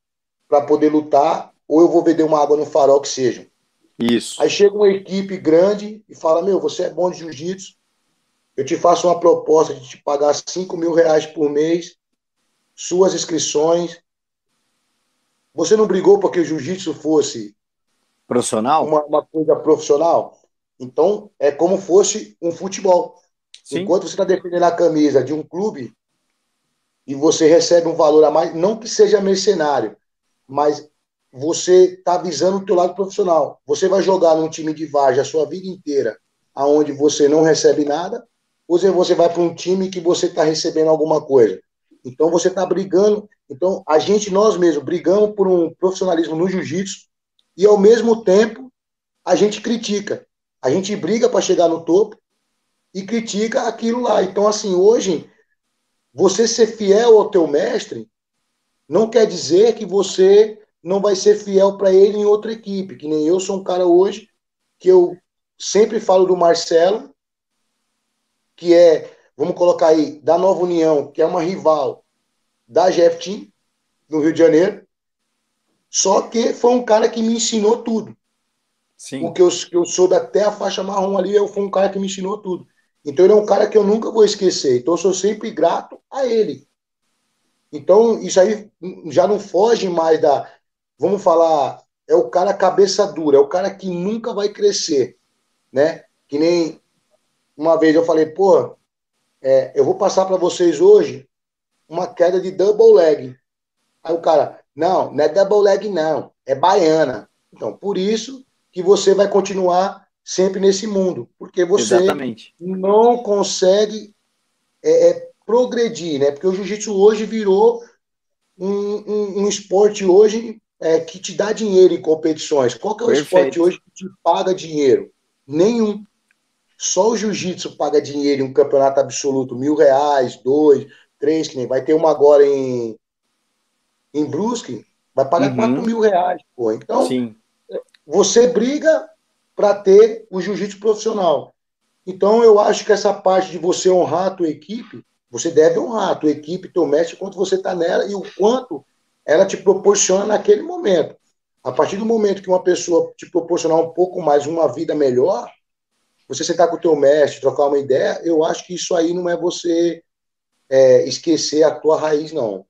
B: para poder lutar, ou eu vou vender uma água no farol que seja.
A: Isso.
B: Aí chega uma equipe grande e fala: Meu, você é bom de jiu-jitsu, eu te faço uma proposta de te pagar 5 mil reais por mês, suas inscrições. Você não brigou porque o jiu-jitsu fosse
A: profissional?
B: Uma, uma coisa profissional? Então, é como fosse um futebol. Sim. Enquanto você está defendendo a camisa de um clube e você recebe um valor a mais, não que seja mercenário, mas você está visando o teu lado profissional. Você vai jogar num time de Vargem a sua vida inteira, aonde você não recebe nada, ou você vai para um time que você está recebendo alguma coisa. Então você está brigando. Então a gente, nós mesmos, brigamos por um profissionalismo no jiu-jitsu e ao mesmo tempo a gente critica. A gente briga para chegar no topo e critica aquilo lá. Então, assim, hoje, você ser fiel ao teu mestre não quer dizer que você não vai ser fiel para ele em outra equipe. Que nem eu sou um cara hoje que eu sempre falo do Marcelo, que é, vamos colocar aí, da Nova União, que é uma rival da Jeff no Rio de Janeiro. Só que foi um cara que me ensinou tudo. Sim. Que eu, eu soube até a faixa marrom ali, eu foi um cara que me ensinou tudo. Então ele é um cara que eu nunca vou esquecer. Então eu sou sempre grato a ele. Então isso aí já não foge mais da, vamos falar, é o cara cabeça dura, é o cara que nunca vai crescer, né? Que nem uma vez eu falei, pô, é, eu vou passar para vocês hoje uma queda de double leg. Aí o cara, não, não é double leg não, é baiana. Então, por isso que você vai continuar sempre nesse mundo, porque você Exatamente. não consegue é, é, progredir, né? Porque o jiu-jitsu hoje virou um, um, um esporte hoje é, que te dá dinheiro em competições. Qual que é o Perfeito. esporte hoje que te paga dinheiro? Nenhum. Só o jiu-jitsu paga dinheiro em um campeonato absoluto, mil reais, dois, três, que nem vai ter uma agora em, em Brusque, vai pagar uhum. quatro mil reais. Pô. Então, Sim. Você briga para ter o jiu-jitsu profissional. Então, eu acho que essa parte de você honrar a tua equipe, você deve honrar a tua equipe, teu mestre, quanto você está nela e o quanto ela te proporciona naquele momento. A partir do momento que uma pessoa te proporcionar um pouco mais uma vida melhor, você sentar com o teu mestre, trocar uma ideia, eu acho que isso aí não é você é, esquecer a tua raiz, não.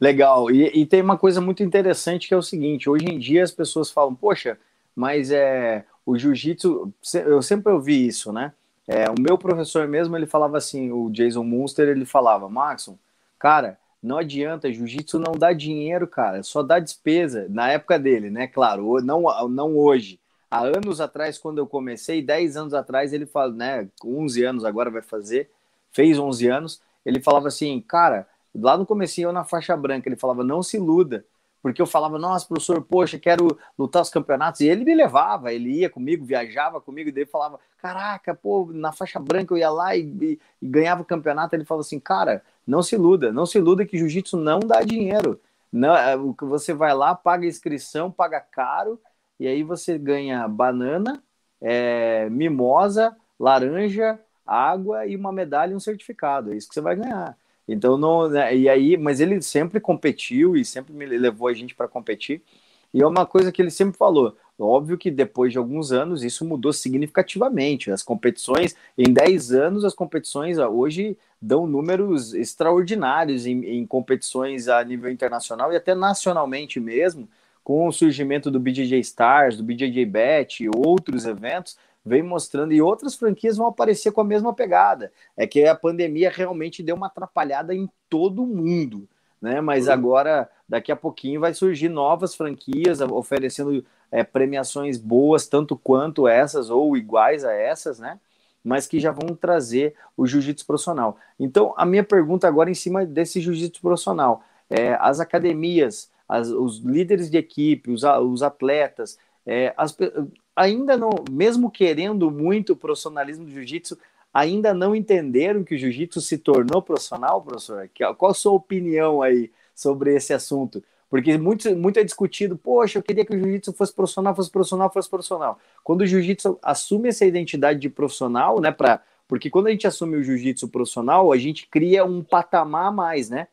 A: Legal. E, e, tem uma coisa muito interessante que é o seguinte: hoje em dia as pessoas falam, poxa, mas é o jiu-jitsu, eu sempre ouvi isso, né? É, o meu professor mesmo, ele falava assim, o Jason Munster, ele falava, Maxon, cara, não adianta, jiu-jitsu não dá dinheiro, cara, só dá despesa, na época dele, né, claro, não, não hoje. Há anos atrás, quando eu comecei, 10 anos atrás, ele fala, né, 11 anos agora vai fazer, fez 11 anos, ele falava assim, cara, lá no comecinho, eu na faixa branca, ele falava, não se iluda, porque eu falava, nossa, professor, poxa, quero lutar os campeonatos, e ele me levava, ele ia comigo, viajava comigo, e daí falava, caraca, pô, na faixa branca eu ia lá e, e, e ganhava o campeonato, ele falava assim, cara, não se iluda, não se iluda que jiu-jitsu não dá dinheiro, não, é, o que você vai lá, paga inscrição, paga caro, e aí você ganha banana, é, mimosa, laranja, água e uma medalha e um certificado, é isso que você vai ganhar. Então, não, né, e aí, mas ele sempre competiu e sempre me levou a gente para competir. E é uma coisa que ele sempre falou. Óbvio que depois de alguns anos isso mudou significativamente. As competições, em 10 anos, as competições hoje dão números extraordinários em, em competições a nível internacional e até nacionalmente mesmo, com o surgimento do BJJ Stars, do BJJ Bet e outros eventos vem mostrando, e outras franquias vão aparecer com a mesma pegada. É que a pandemia realmente deu uma atrapalhada em todo mundo, né? Mas uhum. agora, daqui a pouquinho, vai surgir novas franquias oferecendo é, premiações boas, tanto quanto essas, ou iguais a essas, né? Mas que já vão trazer o jiu-jitsu profissional. Então, a minha pergunta agora em cima desse jiu-jitsu profissional. É, as academias, as, os líderes de equipe, os, os atletas, é, as, ainda não, mesmo querendo muito o profissionalismo do jiu-jitsu, ainda não entenderam que o jiu-jitsu se tornou profissional, professor? Qual a sua opinião aí sobre esse assunto? Porque muito, muito é discutido, poxa, eu queria que o jiu-jitsu fosse profissional, fosse profissional, fosse profissional. Quando o jiu-jitsu assume essa identidade de profissional, né, pra, porque quando a gente assume o jiu-jitsu profissional, a gente cria um patamar a mais, né?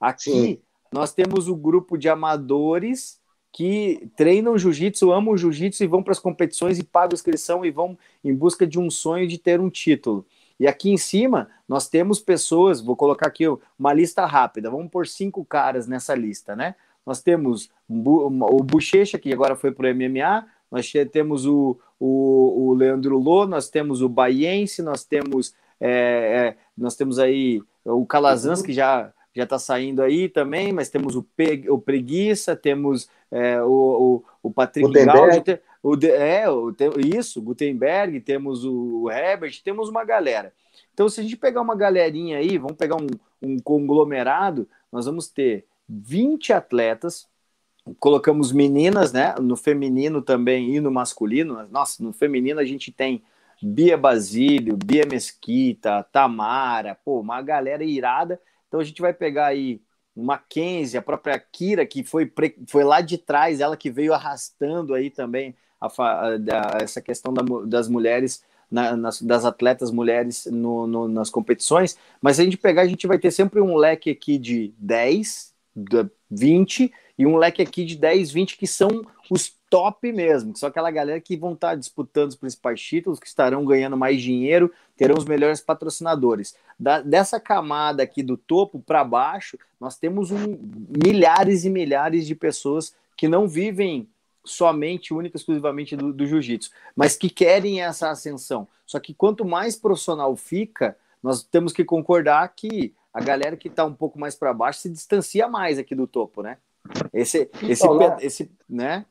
A: Aqui Sim. nós temos o grupo de amadores que treinam jiu-jitsu, amam jiu-jitsu e vão para as competições e pagam inscrição e vão em busca de um sonho de ter um título. E aqui em cima nós temos pessoas, vou colocar aqui uma lista rápida, vamos por cinco caras nessa lista, né? Nós temos o Bochecha, que agora foi para o MMA, nós temos o, o, o Leandro Lô, nós temos o Baiense, nós temos, é, é, nós temos aí o Calazans, que já já está saindo aí também, mas temos o, Pe, o Preguiça, temos é, o, o, o, Patrick Gaudio, o, é, o, isso, Gutenberg, temos o Herbert, temos uma galera. Então, se a gente pegar uma galerinha aí, vamos pegar um, um conglomerado, nós vamos ter 20 atletas, colocamos meninas, né? No feminino também e no masculino. Nossa, no feminino a gente tem Bia Basílio, Bia Mesquita, Tamara, pô, uma galera irada. Então a gente vai pegar aí Mackenzie, a própria Kira, que foi, foi lá de trás, ela que veio arrastando aí também a, a, essa questão da, das mulheres, na, nas, das atletas mulheres no, no, nas competições. Mas se a gente pegar, a gente vai ter sempre um leque aqui de 10, 20 e um leque aqui de 10, 20 que são os top mesmo, que são aquela galera que vão estar disputando os principais títulos, que estarão ganhando mais dinheiro, terão os melhores patrocinadores. Da, dessa camada aqui do topo para baixo, nós temos um, milhares e milhares de pessoas que não vivem somente, única, exclusivamente do, do jiu-jitsu, mas que querem essa ascensão. Só que quanto mais profissional fica, nós temos que concordar que a galera que está um pouco mais para baixo se distancia mais aqui do topo, né? Esse, então, esse, né? esse, né?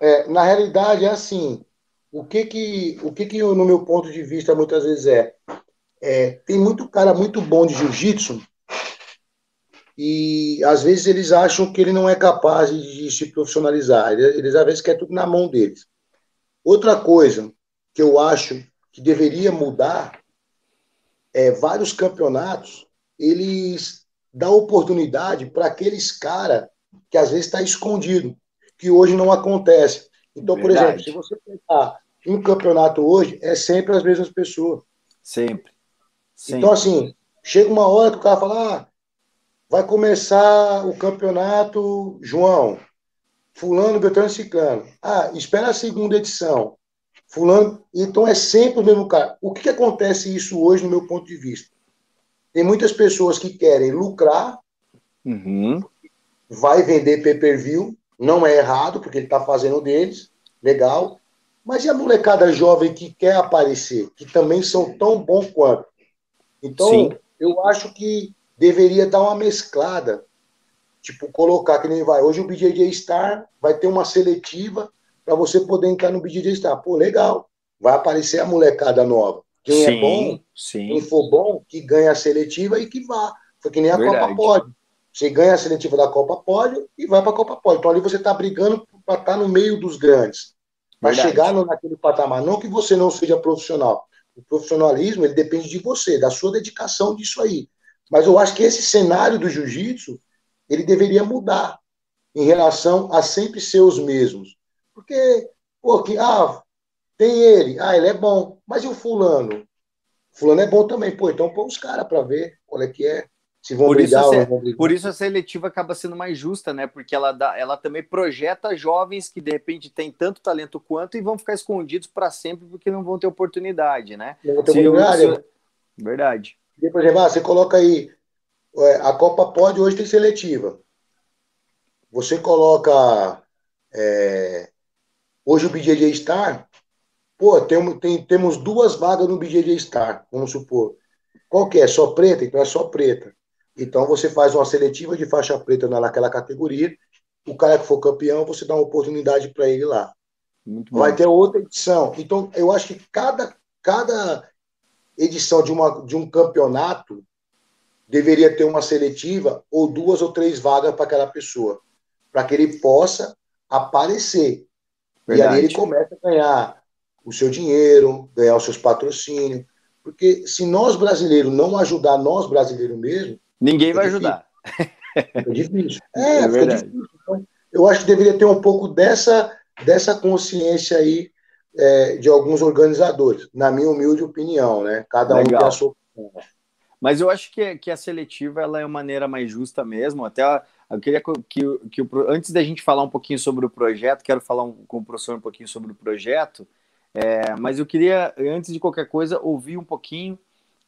B: É, na realidade é assim. O que que, o que que no meu ponto de vista muitas vezes é, é tem muito cara muito bom de jiu-jitsu e às vezes eles acham que ele não é capaz de se profissionalizar. Eles às vezes querem tudo na mão deles. Outra coisa que eu acho que deveria mudar é vários campeonatos eles dão oportunidade para aqueles cara que às vezes está escondido, que hoje não acontece. Então, Verdade. por exemplo, se você pensar um campeonato hoje, é sempre as mesmas pessoas.
A: Sempre.
B: sempre. Então, assim, chega uma hora que o cara fala, ah, vai começar o campeonato, João, fulano, Beltrano Ciclano. Ah, espera a segunda edição. Fulano, então é sempre o mesmo cara. O que, que acontece isso hoje, no meu ponto de vista? Tem muitas pessoas que querem lucrar,
A: uhum.
B: Vai vender pay-per-view, não é errado, porque ele está fazendo deles, legal. Mas e a molecada jovem que quer aparecer, que também são tão bom quanto? Então, Sim. eu acho que deveria dar uma mesclada. Tipo, colocar que nem vai. Hoje o BJJ Star vai ter uma seletiva para você poder entrar no BJJ Star. Pô, legal. Vai aparecer a molecada nova. Quem é sim, é bom, sim. quem for bom, que ganha a seletiva e que vá. Foi que nem a Verdade. Copa Pódio. Você ganha a seletiva da Copa Pódio e vai para a Copa Pódio. Então ali você está brigando para estar tá no meio dos grandes. Para chegar naquele patamar. Não que você não seja profissional. O profissionalismo ele depende de você, da sua dedicação disso aí. Mas eu acho que esse cenário do jiu-jitsu ele deveria mudar em relação a sempre ser os mesmos. Porque, pô, que, ah, tem ele, ah, ele é bom, mas e o fulano? Fulano é bom também, pô, então põe os caras para ver qual é que é. Se vão
A: por
B: brigar
A: isso,
B: ou não vão brigar.
A: Por isso a seletiva acaba sendo mais justa, né? Porque ela, dá, ela também projeta jovens que de repente têm tanto talento quanto e vão ficar escondidos para sempre porque não vão ter oportunidade, né?
B: Não vão ter oportunidade. Se,
A: Verdade.
B: E, por exemplo, ah, você coloca aí, a Copa pode hoje tem seletiva. Você coloca é, hoje o BJJ Star, pô, tem, tem, temos duas vagas no BJJ Star, vamos supor. Qual que é? Só preta? Então é só preta. Então você faz uma seletiva de faixa preta naquela categoria. O cara que for campeão, você dá uma oportunidade para ele lá. Vai ter outra edição. Então, eu acho que cada, cada edição de, uma, de um campeonato deveria ter uma seletiva ou duas ou três vagas para aquela pessoa, para que ele possa aparecer. Verdade. E aí ele começa a ganhar o seu dinheiro, ganhar os seus patrocínios. Porque se nós brasileiros não ajudar nós brasileiros mesmo.
A: Ninguém vai ajudar.
B: É difícil. É, é verdade. Difícil. Então, eu acho que deveria ter um pouco dessa, dessa consciência aí é, de alguns organizadores, na minha humilde opinião, né? Cada Legal. um tem a sua opinião.
A: Mas eu acho que, que a seletiva ela é a maneira mais justa mesmo. Até eu queria que, que, que antes da gente falar um pouquinho sobre o projeto, quero falar um, com o professor um pouquinho sobre o projeto. É, mas eu queria, antes de qualquer coisa, ouvir um pouquinho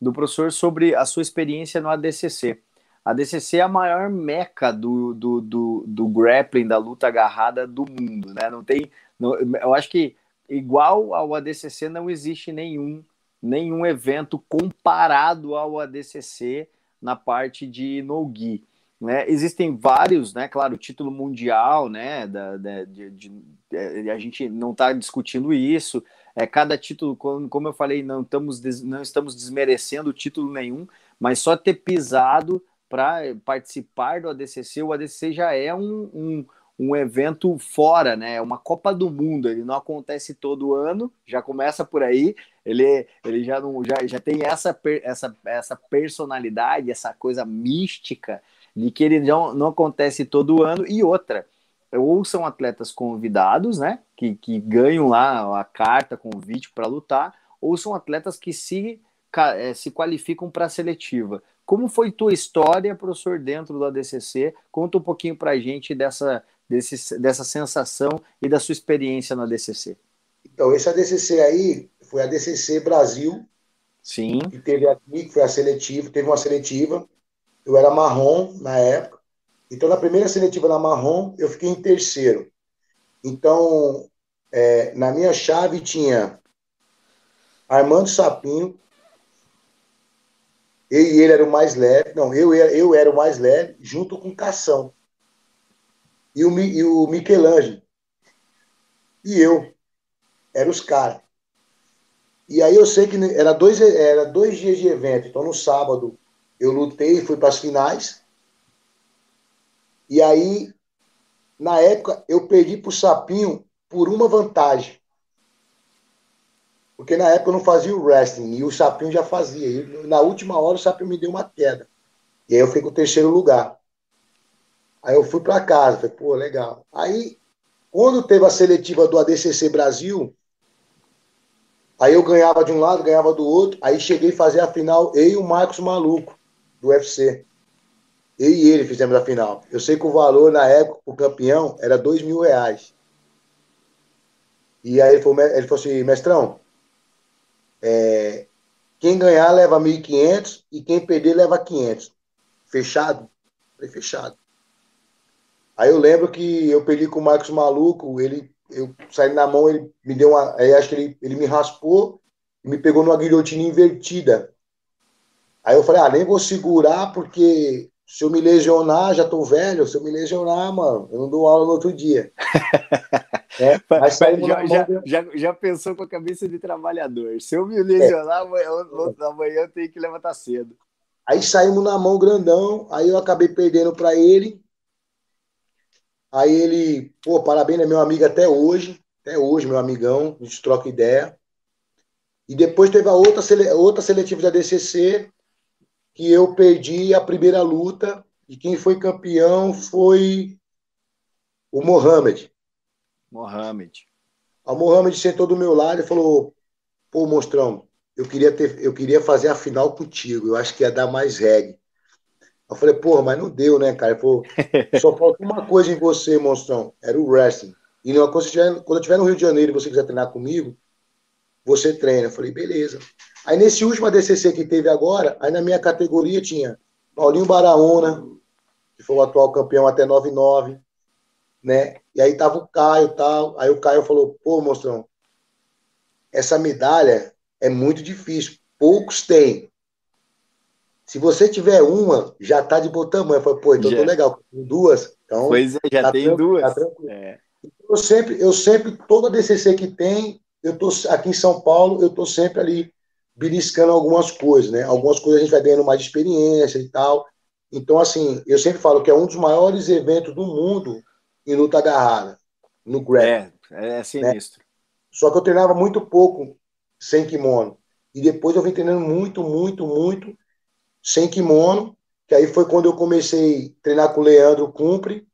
A: do professor sobre a sua experiência no ADCC. A ADCC é a maior meca do, do, do, do grappling, da luta agarrada do mundo, né? Não tem, não, eu acho que igual ao ADCC não existe nenhum nenhum evento comparado ao ADCC na parte de no-gi. Né? Existem vários, né? Claro, o título mundial, né? Da, da de, de, de, a gente não está discutindo isso. É cada título, como, eu falei, não estamos, não estamos desmerecendo título nenhum, mas só ter pisado para participar do ADCC, o ADCC já é um, um um evento fora, né? É uma Copa do Mundo, ele não acontece todo ano, já começa por aí. Ele, ele já não já, já tem essa, essa, essa personalidade, essa coisa mística de que ele não, não acontece todo ano, e outra, ou são atletas convidados, né, que, que ganham lá a carta, convite para lutar, ou são atletas que se, eh, se qualificam para a seletiva. Como foi tua história, professor, dentro do ADCC? Conta um pouquinho para a gente dessa, desse, dessa sensação e da sua experiência no ADCC.
B: Então, esse ADCC aí foi a ADCC Brasil.
A: Sim.
B: Que teve aqui, que foi a seletiva, teve uma seletiva. Eu era marrom na época. Então, na primeira seletiva na marrom, eu fiquei em terceiro. Então, é, na minha chave tinha Armando Sapinho. Eu e ele era o mais leve. Não, eu, eu era o mais leve, junto com Cação. E o, e o Michelangelo. E eu. Eram os caras. E aí eu sei que era dois, era dois dias de evento. Então, no sábado, eu lutei e fui para as finais. E aí, na época, eu perdi para o Sapinho por uma vantagem. Porque na época eu não fazia o wrestling e o Sapinho já fazia. E na última hora o Sapinho me deu uma queda. E aí eu fiquei com o terceiro lugar. Aí eu fui para casa, falei, pô, legal. Aí, quando teve a seletiva do ADCC Brasil, aí eu ganhava de um lado, ganhava do outro. Aí cheguei a fazer a final, eu e o Marcos Maluco, do UFC. Eu e ele fizemos a final. Eu sei que o valor na época, o campeão, era dois mil reais. E aí ele falou, ele falou assim, mestrão, é, quem ganhar leva 1.500 e quem perder leva 500. Fechado? Falei, fechado. Aí eu lembro que eu perdi com o Marcos Maluco, ele, eu saí na mão, ele me deu uma. Aí acho que ele, ele me raspou e me pegou numa guilhotina invertida. Aí eu falei, ah, nem vou segurar, porque se eu me lesionar, já tô velho, se eu me lesionar, mano, eu não dou aula no outro dia.
A: é, mas já, já, já, já, pensou com a cabeça de trabalhador. Se eu me lesionar, é. amanhã, amanhã eu tenho que levantar cedo.
B: Aí saímos na mão grandão, aí eu acabei perdendo para ele. Aí ele, pô, parabéns, é meu amigo até hoje, até hoje, meu amigão, a gente troca ideia. E depois teve a outra, outra seletiva da DCC, que eu perdi a primeira luta e quem foi campeão foi o Mohamed.
A: Mohamed.
B: O Mohamed sentou do meu lado e falou: "Pô, monstrão, eu queria ter, eu queria fazer a final contigo. Eu acho que ia dar mais reggae." Eu falei: "Porra, mas não deu, né, cara?" Ele falou: "Só falta uma coisa em você, monstrão. Era o wrestling. E quando eu estiver no Rio de Janeiro e você quiser treinar comigo, você treina." Eu falei: "Beleza." Aí nesse último ADCC que teve agora, aí na minha categoria tinha Paulinho Baraona, que foi o atual campeão até 99, né? E aí tava o Caio tal. Aí o Caio falou: pô, mostrão, essa medalha é muito difícil, poucos têm. Se você tiver uma, já tá de bom tamanho. Eu falei, pô, então já. tô legal. Com duas, então.
A: Pois é, já
B: tá
A: tem duas. Tá
B: é. Eu sempre, eu sempre, toda DCC que tem, eu tô aqui em São Paulo, eu tô sempre ali beliscando algumas coisas, né? Algumas coisas a gente vai ganhando mais experiência e tal. Então, assim, eu sempre falo que é um dos maiores eventos do mundo em luta agarrada, no
A: grappling. É, é sinistro. Né?
B: Só que eu treinava muito pouco sem kimono. E depois eu vim treinando muito, muito, muito sem kimono, que aí foi quando eu comecei a treinar com o Leandro Cumpre.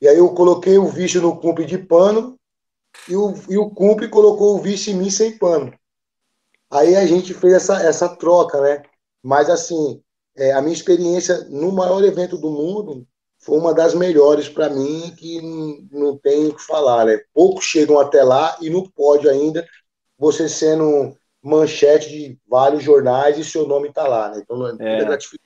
B: E aí eu coloquei o vice no Cumpre de pano e o, e o Cumpre colocou o vice em mim sem pano. Aí a gente fez essa, essa troca, né? Mas, assim, é, a minha experiência no maior evento do mundo foi uma das melhores para mim, que não tem o que falar, né? Poucos chegam até lá e no pódio ainda, você sendo manchete de vários jornais e seu nome está lá, né? Então, é, é gratificante.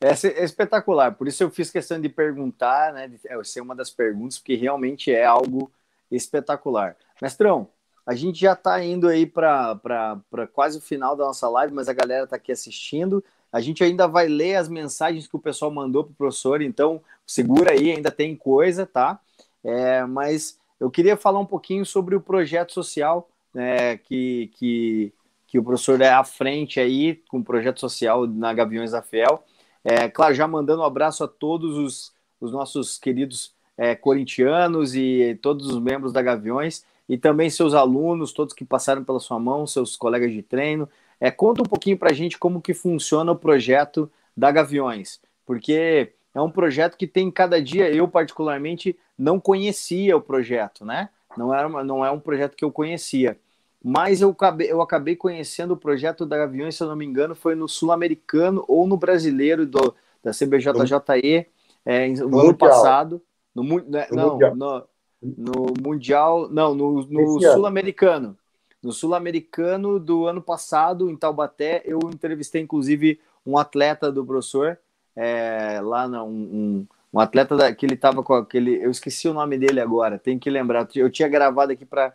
A: É, é, espetacular, por isso eu fiz questão de perguntar, né? De é, ser uma das perguntas, porque realmente é algo espetacular. Mestrão, a gente já está indo aí para quase o final da nossa live, mas a galera está aqui assistindo. A gente ainda vai ler as mensagens que o pessoal mandou para o professor, então segura aí, ainda tem coisa, tá? É, mas eu queria falar um pouquinho sobre o projeto social né, que, que, que o professor é à frente aí com o projeto social na Gaviões da Fiel. É, claro, já mandando um abraço a todos os, os nossos queridos é, corintianos e todos os membros da Gaviões e também seus alunos, todos que passaram pela sua mão, seus colegas de treino. É, conta um pouquinho para a gente como que funciona o projeto da Gaviões. porque é um projeto que tem cada dia, eu particularmente não conhecia o projeto, né? Não, era não é um projeto que eu conhecia. Mas eu acabei, eu acabei conhecendo o projeto da Gaviões, se eu não me engano, foi no Sul-Americano ou no Brasileiro do, da CBJJE é, no, no ano passado. No, né, no não. No, no Mundial. Não, no, no Sul-Americano. No Sul-Americano do ano passado, em Taubaté, eu entrevistei, inclusive, um atleta do professor, é, lá, não, um, um atleta da, que ele estava com aquele. Eu esqueci o nome dele agora, tem que lembrar. Eu tinha gravado aqui para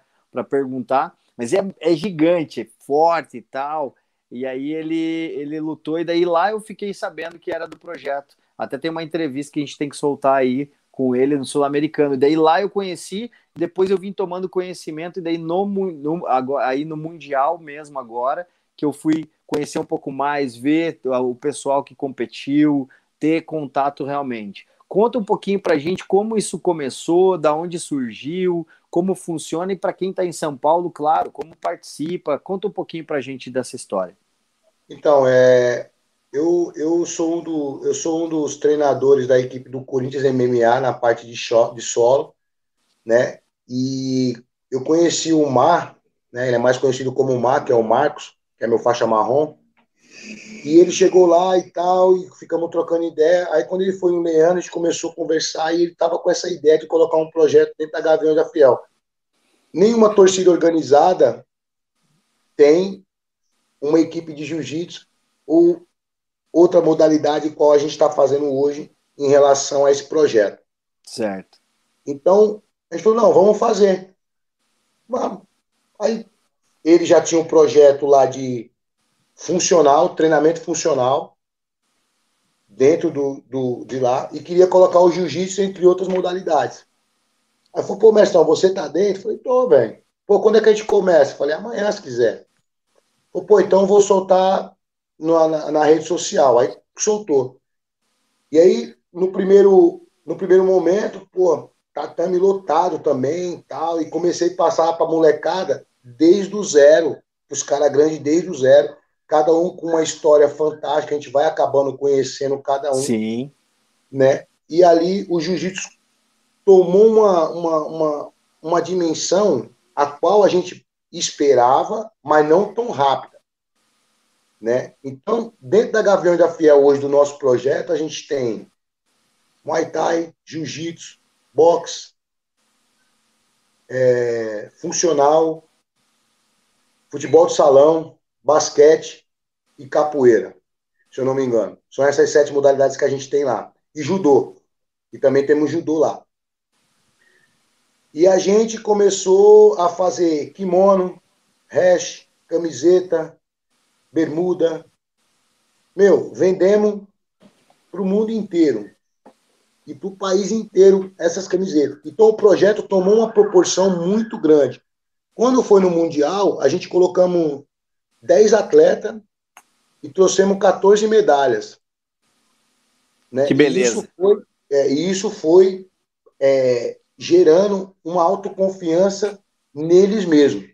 A: perguntar, mas é, é gigante, é forte e tal. E aí ele, ele lutou, e daí lá eu fiquei sabendo que era do projeto. Até tem uma entrevista que a gente tem que soltar aí com ele no Sul-Americano. Daí lá eu conheci, depois eu vim tomando conhecimento, e daí no, no, agora, aí no Mundial mesmo agora, que eu fui conhecer um pouco mais, ver o pessoal que competiu, ter contato realmente. Conta um pouquinho para a gente como isso começou, da onde surgiu, como funciona e para quem está em São Paulo, claro, como participa. Conta um pouquinho para a gente dessa história.
B: Então, é, eu, eu, sou um do, eu sou um dos treinadores da equipe do Corinthians MMA na parte de, de solo, né? E eu conheci o Mar, né? Ele é mais conhecido como o Mar, que é o Marcos, que é meu faixa marrom. E ele chegou lá e tal, e ficamos trocando ideia. Aí quando ele foi no Leandro, a gente começou a conversar e ele tava com essa ideia de colocar um projeto dentro da Gavião da Fiel. Nenhuma torcida organizada tem uma equipe de jiu-jitsu ou outra modalidade qual a gente está fazendo hoje em relação a esse projeto.
A: Certo.
B: Então, a gente falou, não, vamos fazer. Aí ele já tinha um projeto lá de funcional, treinamento funcional, dentro do, do, de lá, e queria colocar o jiu-jitsu entre outras modalidades. Aí falou, pô, mestrão, você tá dentro? Eu falei, tô, velho. Pô, quando é que a gente começa? Eu falei, amanhã, se quiser. Falei, pô, então vou soltar na, na, rede social. Aí soltou. E aí, no primeiro, no primeiro momento, pô, tatame lotado também tal. E comecei a passar pra molecada desde o zero. Os caras grandes desde o zero. Cada um com uma história fantástica. A gente vai acabando conhecendo cada um.
A: Sim.
B: Né? E ali o jiu-jitsu tomou uma, uma, uma, uma dimensão a qual a gente esperava, mas não tão rápida. Né? Então, dentro da Gavião da Fiel hoje, do nosso projeto, a gente tem Muay Thai, Jiu-Jitsu, boxe, é, funcional, futebol de salão, basquete e capoeira, se eu não me engano. São essas sete modalidades que a gente tem lá. E judô. E também temos judô lá. E a gente começou a fazer kimono, hash, camiseta, bermuda. Meu, vendemos para o mundo inteiro e para o país inteiro essas camisetas. Então o projeto tomou uma proporção muito grande. Quando foi no Mundial, a gente colocamos 10 atletas e trouxemos 14 medalhas. Né?
A: Que beleza.
B: E isso foi, é, isso foi é, gerando uma autoconfiança neles mesmos.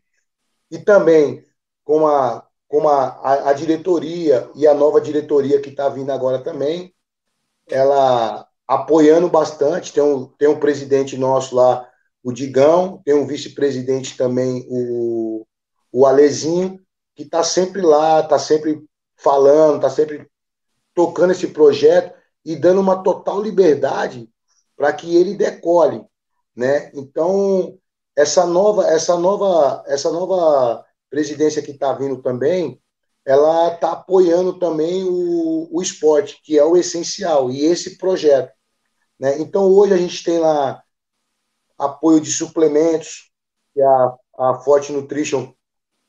B: E também, com a, como a, a, diretoria e a nova diretoria que está vindo agora também, ela apoiando bastante. Tem um, tem um presidente nosso lá, o Digão, tem um vice-presidente também, o, o Alezinho, que está sempre lá, está sempre falando, está sempre tocando esse projeto e dando uma total liberdade para que ele decole, né? Então essa nova, essa nova, essa nova presidência que está vindo também, ela está apoiando também o, o esporte, que é o essencial, e esse projeto. Né? Então, hoje a gente tem lá apoio de suplementos, que é a, a Forte Nutrition,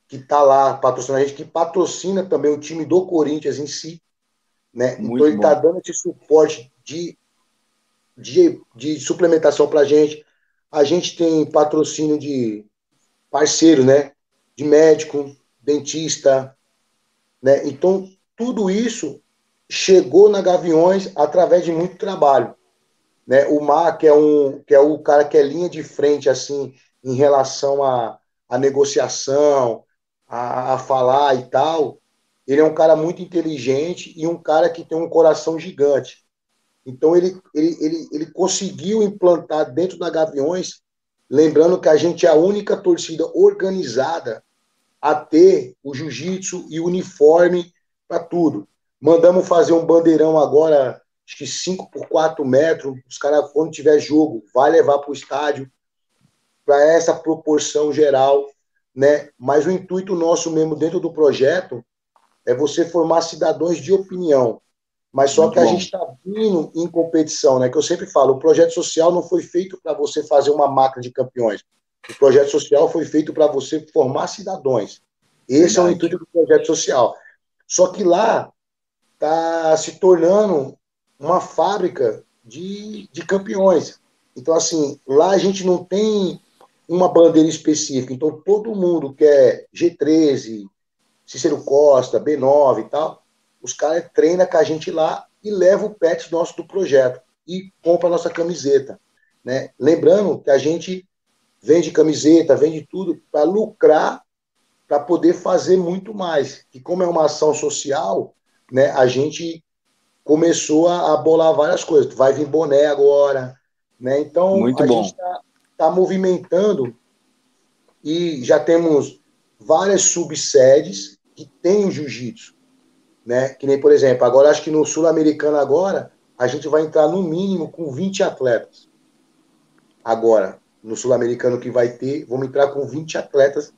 B: que está lá patrocinando a gente, que patrocina também o time do Corinthians em si. Né? então, ele está dando esse suporte de, de, de suplementação para a gente. A gente tem patrocínio de parceiro, né? De médico, dentista, né? Então, tudo isso chegou na Gaviões através de muito trabalho, né? O Mar, que é um que é o cara que é linha de frente assim em relação à, à negociação, a, a falar e tal, ele é um cara muito inteligente e um cara que tem um coração gigante, Então ele, ele, ele, ele conseguiu implantar dentro da Gaviões, lembrando que a gente é a única torcida organizada a ter o jiu-jitsu e o uniforme para tudo. Mandamos fazer um bandeirão agora, acho que 5 por 4 metros. Os caras, quando tiver jogo, vai levar para o estádio para essa proporção geral, né? Mas o intuito nosso mesmo dentro do projeto é você formar cidadãos de opinião. Mas só Muito que a gente está vindo em competição, né? Que eu sempre falo, o projeto social não foi feito para você fazer uma máquina de campeões. O projeto social foi feito para você formar cidadãos. Esse Verdade. é o intuito do projeto social. Só que lá está se tornando uma fábrica de, de campeões. Então, assim, lá a gente não tem uma bandeira específica. Então, todo mundo que é G13, Cícero Costa, B9 e tal, os caras treinam com a gente lá e levam o pet nosso do projeto e compra a nossa camiseta. Né? Lembrando que a gente vende camiseta, vende tudo para lucrar, para poder fazer muito mais. E como é uma ação social, né, a gente começou a, a bolar várias coisas. Vai vir boné agora, né? Então
A: muito
B: a
A: bom.
B: gente está tá movimentando e já temos várias subsedes que tem o jiu-jitsu, né? Que nem, por exemplo, agora acho que no Sul-Americano agora a gente vai entrar no mínimo com 20 atletas. Agora, no Sul-Americano que vai ter, vamos entrar com 20 atletas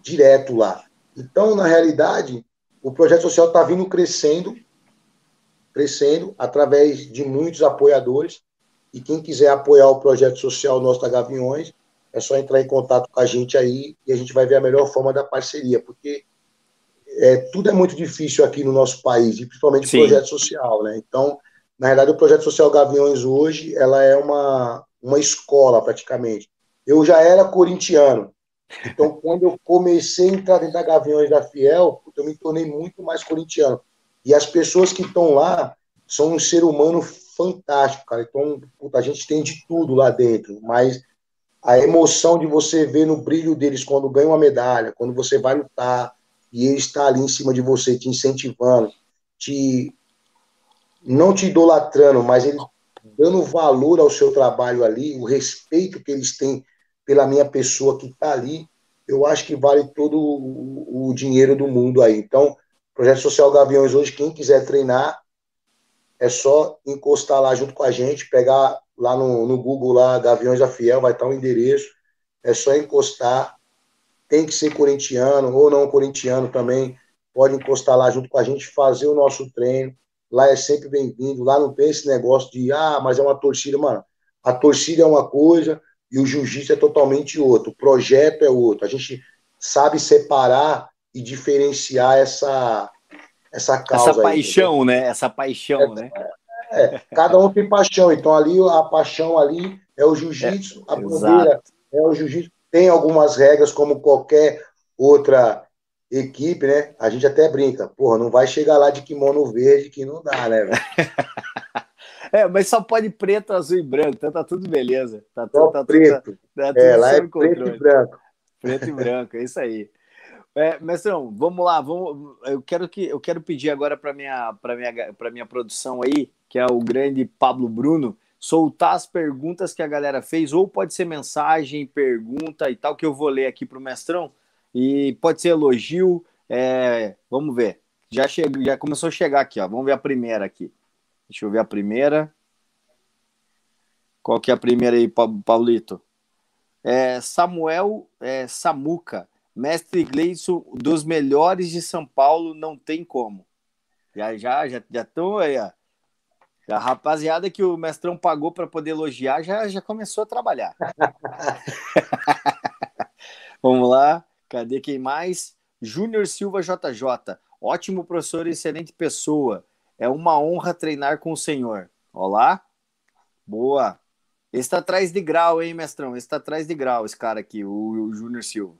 B: direto lá. Então, na realidade, o projeto social está vindo crescendo, crescendo através de muitos apoiadores. E quem quiser apoiar o projeto social nosso da Gaviões, é só entrar em contato com a gente aí e a gente vai ver a melhor forma da parceria, porque é, tudo é muito difícil aqui no nosso país, e principalmente o projeto social, né? Então, na realidade, o projeto social Gaviões hoje, ela é uma, uma escola praticamente. Eu já era corintiano, então quando eu comecei a entrar dentro da Gaviões da Fiel, eu me tornei muito mais corintiano. E as pessoas que estão lá são um ser humano fantástico, cara. Então, puta, a gente tem de tudo lá dentro, mas a emoção de você ver no brilho deles quando ganham uma medalha, quando você vai lutar, e ele está ali em cima de você, te incentivando, te não te idolatrando, mas ele dando valor ao seu trabalho ali, o respeito que eles têm pela minha pessoa que está ali, eu acho que vale todo o, o, dinheiro do mundo aí. Então, Projeto Social Gaviões hoje, quem quiser treinar, é só encostar lá junto com a gente, pegar lá no, no Google lá, Gaviões da Fiel, vai estar o endereço, é só encostar, tem que ser corintiano ou não corintiano também, pode encostar lá junto com a gente, fazer o nosso treino, lá é sempre bem-vindo, lá não tem esse negócio de, ah, mas é uma torcida, mano, a torcida é uma coisa e o jiu-jitsu é totalmente outro, o projeto é outro, a gente sabe separar e diferenciar essa essa causa.
A: Essa paixão, aí, né? Essa paixão, é, né?
B: É, cada um tem paixão, então ali a paixão ali é o jiu-jitsu, é, a bandeira é o jiu-jitsu. Tem algumas regras como qualquer outra equipe, né? A gente até brinca, porra, não vai chegar lá de kimono verde que não dá, né?
A: é, mas só pode preto, azul e branco, então tá tudo beleza. Tá
B: tudo, tá preto. Tudo, tá, tá é, lá é preto e branco.
A: Preto e branco, é isso aí. É, mestrão, vamos lá, vamos, eu quero que eu quero pedir agora para minha para minha para minha produção aí, que é o grande Pablo Bruno, soltar as perguntas que a galera fez, ou pode ser mensagem, pergunta e tal que eu vou ler aqui para o mestrão, e pode ser elogio, é, vamos ver. Já chegou, já começou a chegar aqui, ó. Vamos ver a primeira aqui. Deixa eu ver a primeira. Qual que é a primeira aí, Paulito? É Samuel é, Samuca. Mestre Gleison, dos melhores de São Paulo, não tem como. Já já já já estão aí, ó. A rapaziada que o mestrão pagou para poder elogiar já, já começou a trabalhar. Vamos lá, cadê quem mais? Júnior Silva JJ, ótimo professor e excelente pessoa. É uma honra treinar com o senhor. Olá, boa. Esse está atrás de grau, hein, mestrão? Esse está atrás de grau, esse cara aqui, o, o Júnior Silva.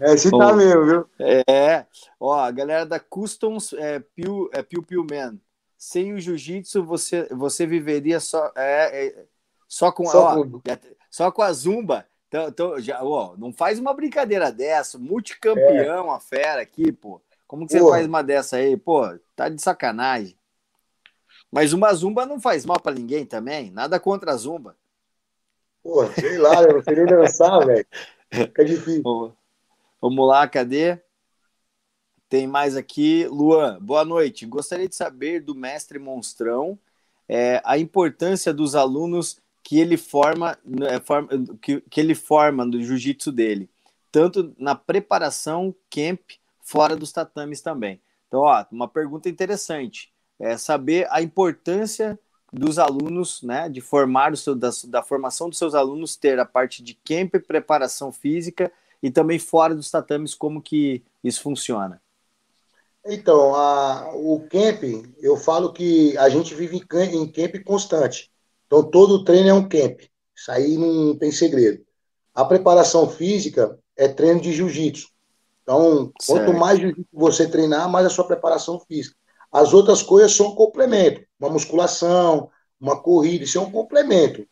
B: É, esse tá mesmo, viu?
A: É, ó, a galera da Customs é, Piu, é Piu Piu Man. Sem o jiu-jitsu, você, você viveria só, é, é só com só, ó, com... só com a zumba. Então, então, já, ó, não faz uma brincadeira dessa. Multicampeão, é. a fera aqui, pô. Como que você faz uma dessa aí? Pô, tá de sacanagem. Mas uma zumba não faz mal para ninguém também. Nada contra a zumba.
B: Pô, sei lá, eu nem dançar, velho. Fica difícil.
A: Vamos lá, cadê? Tem mais aqui. Luan, boa noite. Gostaria de saber do mestre Monstrão é, a importância dos alunos que ele forma, é, forma que, que ele forma no jiu-jitsu dele, tanto na preparação, camp, fora dos tatames também. Então, ó, uma pergunta interessante é saber a importância dos alunos, né, de formar o seu, da, da formação dos seus alunos, ter a parte de camp, preparação física e também fora dos tatames, como que isso funciona.
B: Então, a, o camp, eu falo que a gente vive em, em camp constante. Então, todo treino é um camp. Isso aí não tem segredo. A preparação física é treino de jiu-jitsu. Então, certo. quanto mais jiu-jitsu você treinar, mais a sua preparação física. As outras coisas são um complemento. Uma musculação, uma corrida, isso é um complemento.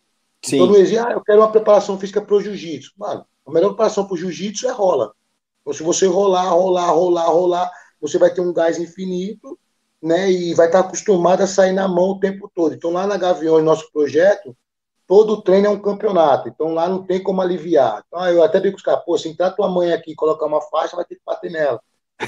B: Sim. Então, não existe, ah, eu quero uma preparação física para o jiu-jitsu. Mano, a melhor preparação para o jiu-jitsu é rola. Então, se você rolar, rolar, rolar, rolar, você vai ter um gás infinito, né? E vai estar acostumado a sair na mão o tempo todo. Então, lá na Gaviões, nosso projeto, todo treino é um campeonato. Então, lá não tem como aliviar. Então, eu até digo com os pô, se entrar tua mãe aqui e colocar uma faixa, vai ter que bater nela.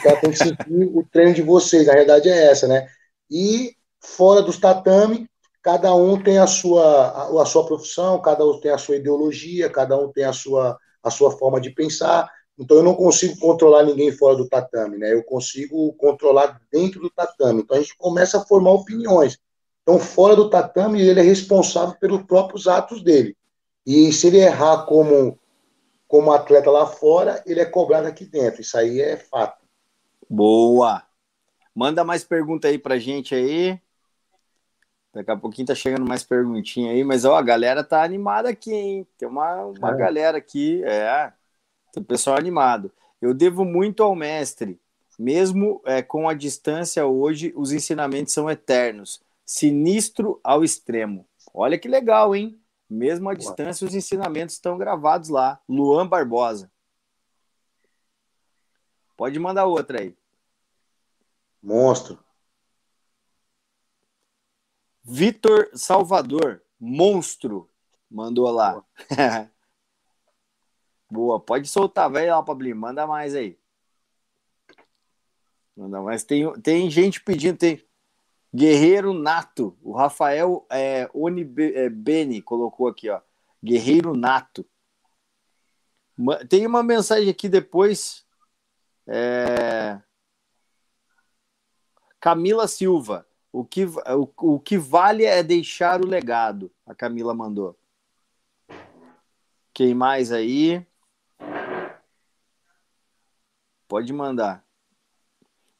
B: Ela tem que sentir o treino de vocês. A realidade é essa, né? E fora dos tatame, cada um tem a sua, a, a sua profissão, cada um tem a sua ideologia, cada um tem a sua, a sua forma de pensar. Então eu não consigo controlar ninguém fora do tatame, né? Eu consigo controlar dentro do tatame. Então a gente começa a formar opiniões. Então fora do tatame ele é responsável pelos próprios atos dele. E se ele errar como como atleta lá fora, ele é cobrado aqui dentro. Isso aí é fato.
A: Boa. Manda mais pergunta aí pra gente aí. Daqui a pouquinho tá chegando mais perguntinha aí, mas ó, a galera tá animada aqui, hein? Tem uma, uma é. galera aqui, é. Tem pessoal animado. Eu devo muito ao mestre. Mesmo é, com a distância hoje, os ensinamentos são eternos. Sinistro ao extremo. Olha que legal, hein? Mesmo à distância, os ensinamentos estão gravados lá. Luan Barbosa. Pode mandar outra aí.
B: Monstro.
A: Vitor Salvador, monstro, mandou lá. Boa, pode soltar, vai lá, Pablinho, manda mais aí. Manda mais. Tem, tem gente pedindo, tem Guerreiro Nato. O Rafael é, é, Beni colocou aqui, ó. Guerreiro Nato. Tem uma mensagem aqui depois. É... Camila Silva. O que, o, o que vale é deixar o legado. A Camila mandou. Quem mais aí? Pode mandar.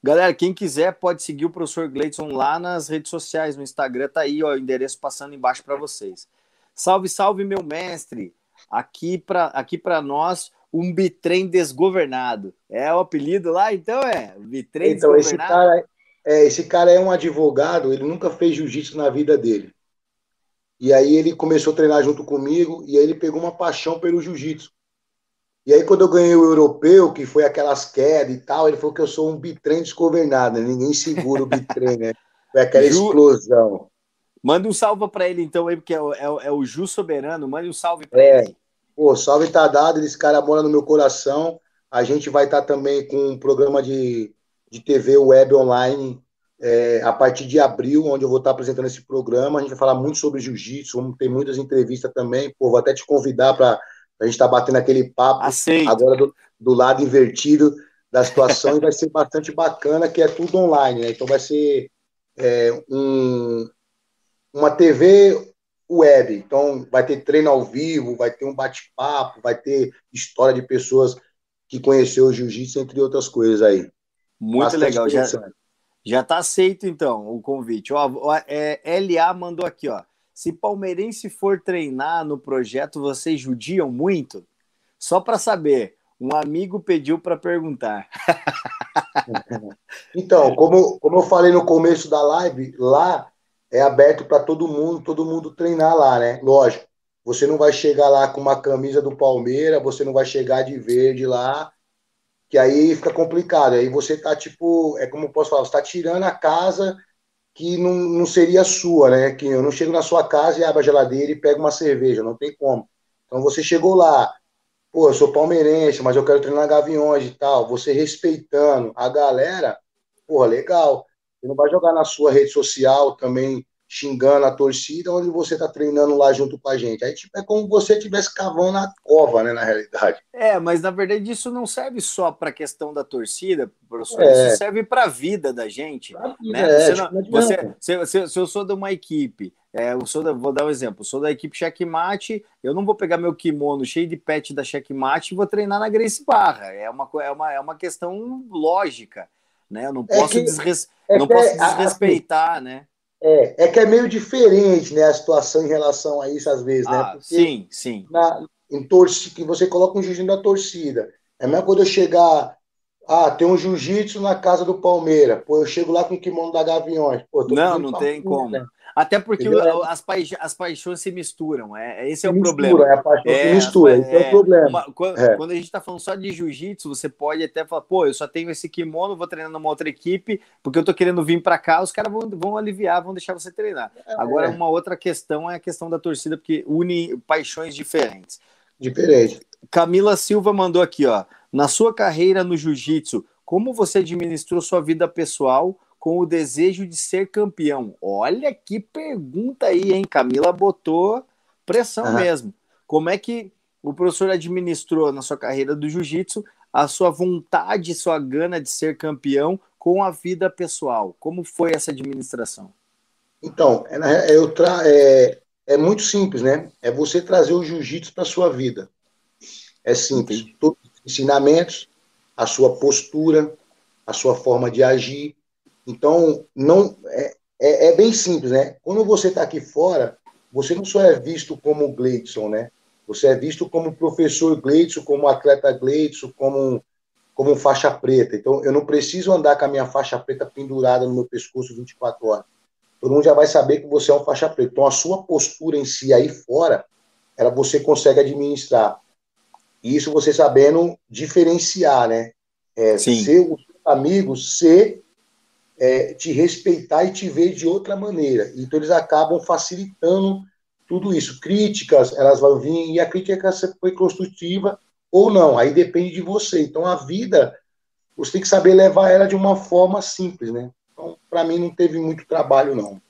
A: Galera, quem quiser pode seguir o professor Gleidson lá nas redes sociais, no Instagram, tá aí, ó, o endereço passando embaixo para vocês. Salve, salve, meu mestre! Aqui para aqui para nós, um bitrem desgovernado. É o apelido lá, então é?
B: Bitrem então, desgovernado. Esse cara, é, esse cara é um advogado, ele nunca fez jiu-jitsu na vida dele. E aí ele começou a treinar junto comigo e aí ele pegou uma paixão pelo jiu-jitsu. E aí, quando eu ganhei o europeu, que foi aquelas quedas e tal, ele falou que eu sou um bitrem desgovernado, né? ninguém segura o bitrem, né? Foi aquela Ju... explosão.
A: Manda um salve para ele, então, aí, porque é o, é, é o Ju Soberano. Manda um salve para é. ele.
B: Pô, salve tá dado, esse cara mora no meu coração. A gente vai estar tá também com um programa de, de TV web online é, a partir de abril, onde eu vou estar tá apresentando esse programa. A gente vai falar muito sobre jiu-jitsu, vamos ter muitas entrevistas também. Pô, vou até te convidar para a gente está batendo aquele papo
A: Aceito.
B: agora do, do, lado invertido da situação e vai ser bastante bacana, que é tudo online, né? Então vai ser é, um, uma TV web. Então vai ter treino ao vivo, vai ter um bate-papo, vai ter história de pessoas que conheceu o jiu-jitsu, entre outras coisas aí.
A: Muito bastante legal. Já, já está aceito, então, o convite. Ó, é, LA mandou aqui, ó. Se palmeirense for treinar no projeto, vocês judiam muito? Só para saber, um amigo pediu para perguntar.
B: então, como, como eu falei no começo da live, lá é aberto para todo mundo, todo mundo treinar lá, né? Lógico, você não vai chegar lá com uma camisa do Palmeiras, você não vai chegar de verde lá, que aí fica complicado. Aí você tá tipo, é como eu posso falar, você tá tirando a casa que não, não seria sua, né? Que eu não chego na sua casa e abro a geladeira e pego uma cerveja, não tem como. Então você chegou lá, pô, eu sou palmeirense, mas eu quero treinar Gaviões e tal, você respeitando a galera, porra, legal. Você não vai jogar na sua rede social também xingando a torcida, onde você está treinando lá junto com a gente. Aí tipo, é como você estivesse cavando na cova, né, na realidade.
A: É, mas na verdade isso não serve só para a questão da torcida, professor, é. isso serve para a vida da gente. Vida, né? É, você não, você, se, se, se, eu sou de uma equipe, é, eu sou da, vou dar um exemplo, sou da equipe Checkmate, eu não vou pegar meu kimono cheio de pet da Checkmate e vou treinar na Grace Barra. É uma, é uma, é uma questão lógica. Né? Eu não é posso, é que, desres... não posso assim, desrespeitar, assim, né?
B: É, é que é meio diferente, né, a situação em relação a isso às vezes, né?
A: Ah, sim, sim.
B: Na, em torcida, que você coloca um jiu-jitsu da torcida. É mesmo quando eu chegar, ah, tem um jiu-jitsu na casa do Palmeiras. Pô, eu chego lá com o kimono da Gaviões. Pô,
A: não, não tem como. Né? Até porque o, as, paix as paixões se misturam. É, esse se é o mistura, problema.
B: É a paixão é, se mistura, esse é, é o problema. Uma,
A: quando, é. quando, a gente está falando só de jiu-jitsu, você pode até falar, pô, eu só tenho esse kimono, vou treinar numa outra equipe, porque eu tô querendo vir para cá, os caras vão, vão aliviar, vão deixar você treinar. É. Agora, uma outra questão é a questão da torcida, porque une paixões diferentes.
B: Diferente.
A: Camila Silva mandou aqui, ó. Na sua carreira no jiu-jitsu, como você administrou sua vida pessoal com o desejo de ser campeão? Olha que pergunta aí, hein? Camila botou pressão uhum. mesmo. Como é que o professor administrou na sua carreira do jiu-jitsu a sua vontade, sua gana de ser campeão com a vida pessoal? Como foi essa administração?
B: Então, é, eu tra é, é muito simples, né? É você trazer o jiu-jitsu para sua vida. É simples. Todos os ensinamentos, a sua postura, a sua forma de agir, então, não é, é, é bem simples, né? Quando você está aqui fora, você não só é visto como Gleidson, né? Você é visto como professor Gleidson, como atleta Gleidson, como, como faixa preta. Então, eu não preciso andar com a minha faixa preta pendurada no meu pescoço 24 horas. Todo mundo já vai saber que você é um faixa preta. Então, a sua postura em si aí fora, ela você consegue administrar. E isso você sabendo diferenciar, né? É, Sim. Ser o seu amigo, ser é, te respeitar e te ver de outra maneira. Então eles acabam facilitando tudo isso. Críticas, elas vão vir, e a crítica foi construtiva ou não, aí depende de você. Então a vida, você tem que saber levar ela de uma forma simples, né? Então, para mim, não teve muito trabalho, não.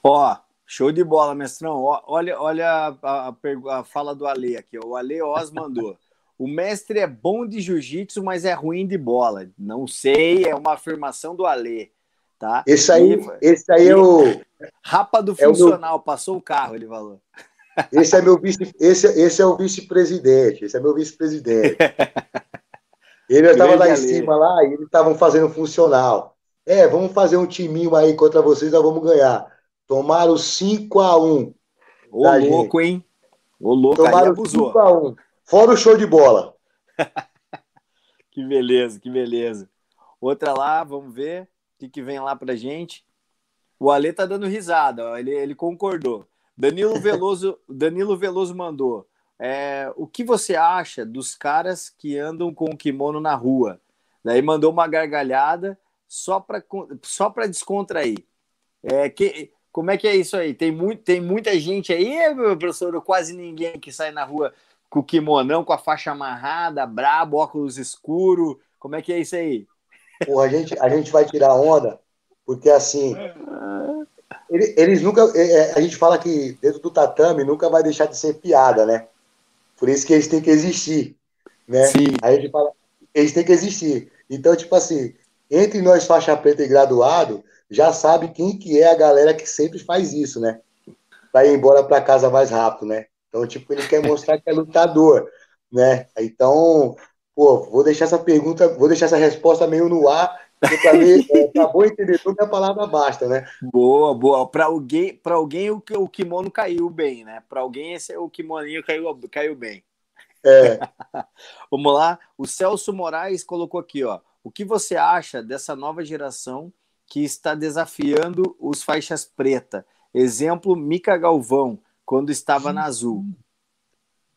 A: Ó, show de bola, mestrão. Ó, olha, olha a, a, a, fala do Ale aqui. O Ale Oz mandou. O mestre é bom de jiu-jitsu, mas é ruim de bola. Não sei, é uma afirmação do Ale. Tá?
B: Esse aí, e, esse aí é o.
A: Rapa do é funcional, o meu... passou o carro, ele falou.
B: Esse é meu vice, esse, esse é o vice-presidente, esse é meu vice-presidente. Ele estava lá em cima lá e eles estavam fazendo funcional. É, vamos fazer um timinho aí contra vocês, nós vamos ganhar. Tomaram 5 a 1
A: Ô, louco, gente. hein? Ô, louco,
B: Tomaram 5 a 1 Fora o show de bola.
A: que beleza, que beleza. Outra lá, vamos ver que, que vem lá pra gente. O Ale tá dando risada, ó, ele, ele concordou. Danilo Veloso, Danilo Veloso mandou. É, o que você acha dos caras que andam com o kimono na rua? Daí mandou uma gargalhada só para só para descontrair. É, que, como é que é isso aí? Tem, muito, tem muita gente aí, meu professor, quase ninguém que sai na rua com o kimonão, com a faixa amarrada, brabo, óculos escuro. Como é que é isso aí?
B: Porra, a gente, a gente vai tirar onda, porque assim. Eles nunca. É, é, a gente fala que dentro do tatame nunca vai deixar de ser piada, né? Por isso que eles têm que existir. Né? Sim. A gente fala, eles têm que existir. Então, tipo assim, entre nós, faixa preta e graduado, já sabe quem que é a galera que sempre faz isso, né? Pra ir embora para casa mais rápido, né? Então, tipo, ele quer mostrar que é lutador, né? Então, Pô, vou deixar essa pergunta, vou deixar essa resposta meio no ar, porque para mim, é, para bom entendedor, a palavra basta, né?
A: Boa, boa. Para alguém, para alguém o, o kimono caiu bem, né? Para alguém esse o kimoninho caiu, caiu bem.
B: É.
A: Vamos lá. O Celso Moraes colocou aqui, ó. O que você acha dessa nova geração que está desafiando os faixas preta? Exemplo, Mica Galvão, quando estava na Azul.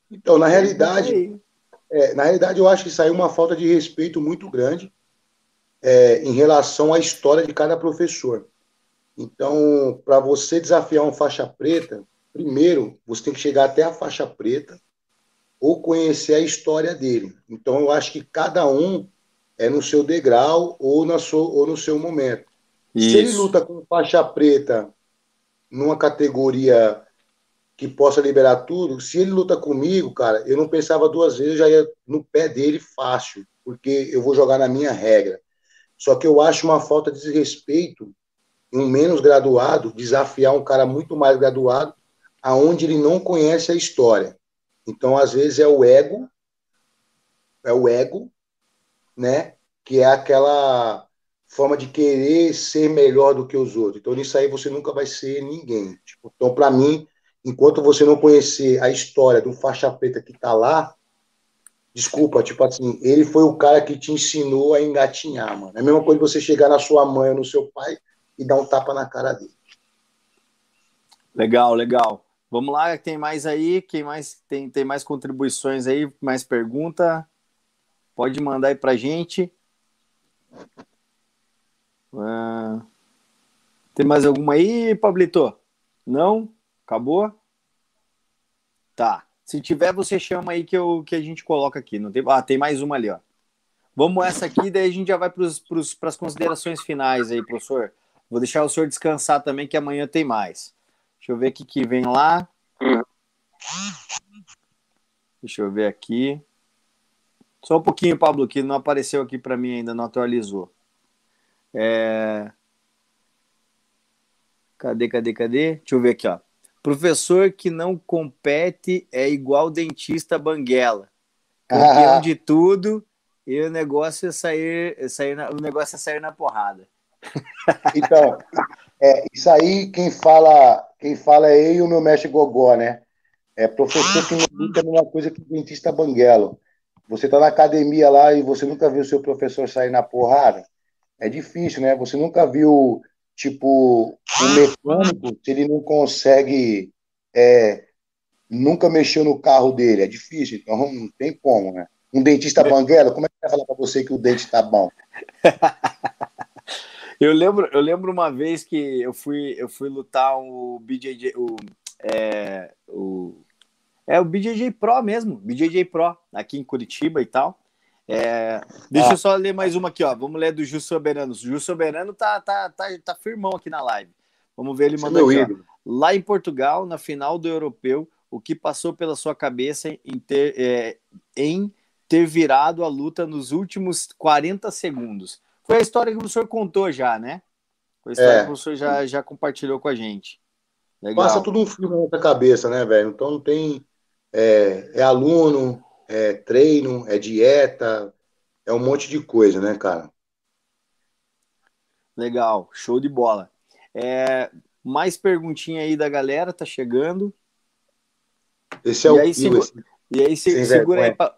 B: Então, na realidade, é, na realidade, eu acho que saiu uma falta de respeito muito grande é, em relação à história de cada professor. Então, para você desafiar um faixa preta, primeiro você tem que chegar até a faixa preta ou conhecer a história dele. Então, eu acho que cada um é no seu degrau ou, na sua, ou no seu momento. Isso. Se ele luta com faixa preta numa categoria que possa liberar tudo, se ele luta comigo, cara, eu não pensava duas vezes, eu já ia no pé dele fácil, porque eu vou jogar na minha regra. Só que eu acho uma falta de respeito um menos graduado desafiar um cara muito mais graduado, aonde ele não conhece a história. Então, às vezes é o ego, é o ego, né, que é aquela forma de querer ser melhor do que os outros. Então, nisso aí você nunca vai ser ninguém. Tipo, então, para mim, enquanto você não conhecer a história do faixa preta que está lá, desculpa, tipo assim, ele foi o cara que te ensinou a engatinhar, mano. É a mesma coisa você chegar na sua mãe ou no seu pai e dar um tapa na cara dele.
A: Legal, legal. Vamos lá, tem mais aí? Quem mais tem, tem mais contribuições aí? Mais pergunta? Pode mandar aí pra gente. Uh, tem mais alguma aí, Pablito? Não? Acabou? Tá. Se tiver, você chama aí que, eu, que a gente coloca aqui. Não tem... Ah, tem mais uma ali, ó. Vamos essa aqui, daí a gente já vai para as considerações finais aí, professor. Vou deixar o senhor descansar também, que amanhã tem mais. Deixa eu ver o que, que vem lá. Deixa eu ver aqui. Só um pouquinho, Pablo, que não apareceu aqui para mim ainda, não atualizou. É... Cadê, cadê, cadê? Deixa eu ver aqui, ó. Professor que não compete é igual dentista banguela. Campeão ah. de tudo e o negócio é sair, sair na, o negócio é sair na porrada.
B: Então, é, isso aí quem fala, quem fala é eu e o meu mestre Gogó, né? É professor que não luta numa coisa que dentista banguelo. Você tá na academia lá e você nunca viu seu professor sair na porrada? É difícil, né? Você nunca viu, tipo, um mecânico, se ele não consegue, é, nunca mexeu no carro dele. É difícil, então não tem como, né? Um dentista banguelo, como é que vai falar para você que o dente tá bom?
A: Eu lembro, eu lembro uma vez que eu fui, eu fui lutar o BJJ, o, é, o, é o BJJ Pro mesmo, BJJ Pro, aqui em Curitiba e tal. É, deixa ah. eu só ler mais uma aqui, ó. Vamos ler do Ju Soberano. O Ju Soberano tá, tá, tá, tá firmão aqui na live. Vamos ver ele é mandando aqui, Lá em Portugal, na final do europeu, o que passou pela sua cabeça em ter, é, em ter virado a luta nos últimos 40 segundos? Foi a história que o professor contou já, né? Foi a história é. que o professor já, já compartilhou com a gente.
B: Legal. Passa tudo um filme na nossa cabeça, né, velho? Então não tem. É, é, aluno, é treino, é dieta, é um monte de coisa, né, cara?
A: Legal, show de bola. É, mais perguntinha aí da galera, tá chegando.
B: Esse é e o
A: aí, esse... E aí, se, segura aí. Pra...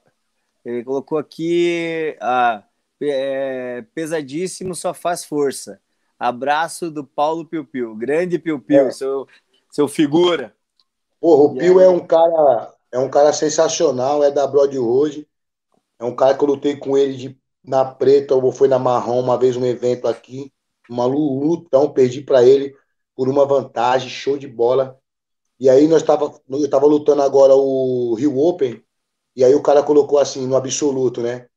A: Ele colocou aqui. Ah, é, pesadíssimo, só faz força. Abraço do Paulo Piu Piu. Grande Piu Piu, é. seu, seu figura.
B: Porra, o e Piu aí? é um cara é um cara sensacional, é da Broadwood. É um cara que eu lutei com ele de, na preta, ou foi na marrom uma vez um evento aqui. Uma lutão, perdi para ele por uma vantagem, show de bola. E aí nós tava, eu tava lutando agora o Rio Open, e aí o cara colocou assim, no absoluto, né?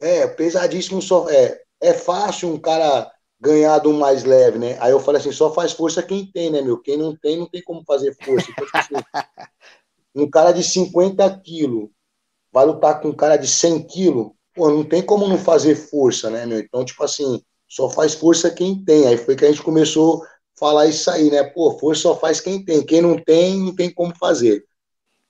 B: É, pesadíssimo só. É, é fácil um cara ganhar do mais leve, né? Aí eu falei assim, só faz força quem tem, né, meu? Quem não tem, não tem como fazer força. Então, tipo assim, um cara de 50 quilos vai lutar com um cara de 100 quilos, pô, não tem como não fazer força, né, meu? Então, tipo assim, só faz força quem tem. Aí foi que a gente começou a falar isso aí, né? Pô, força só faz quem tem. Quem não tem, não tem como fazer.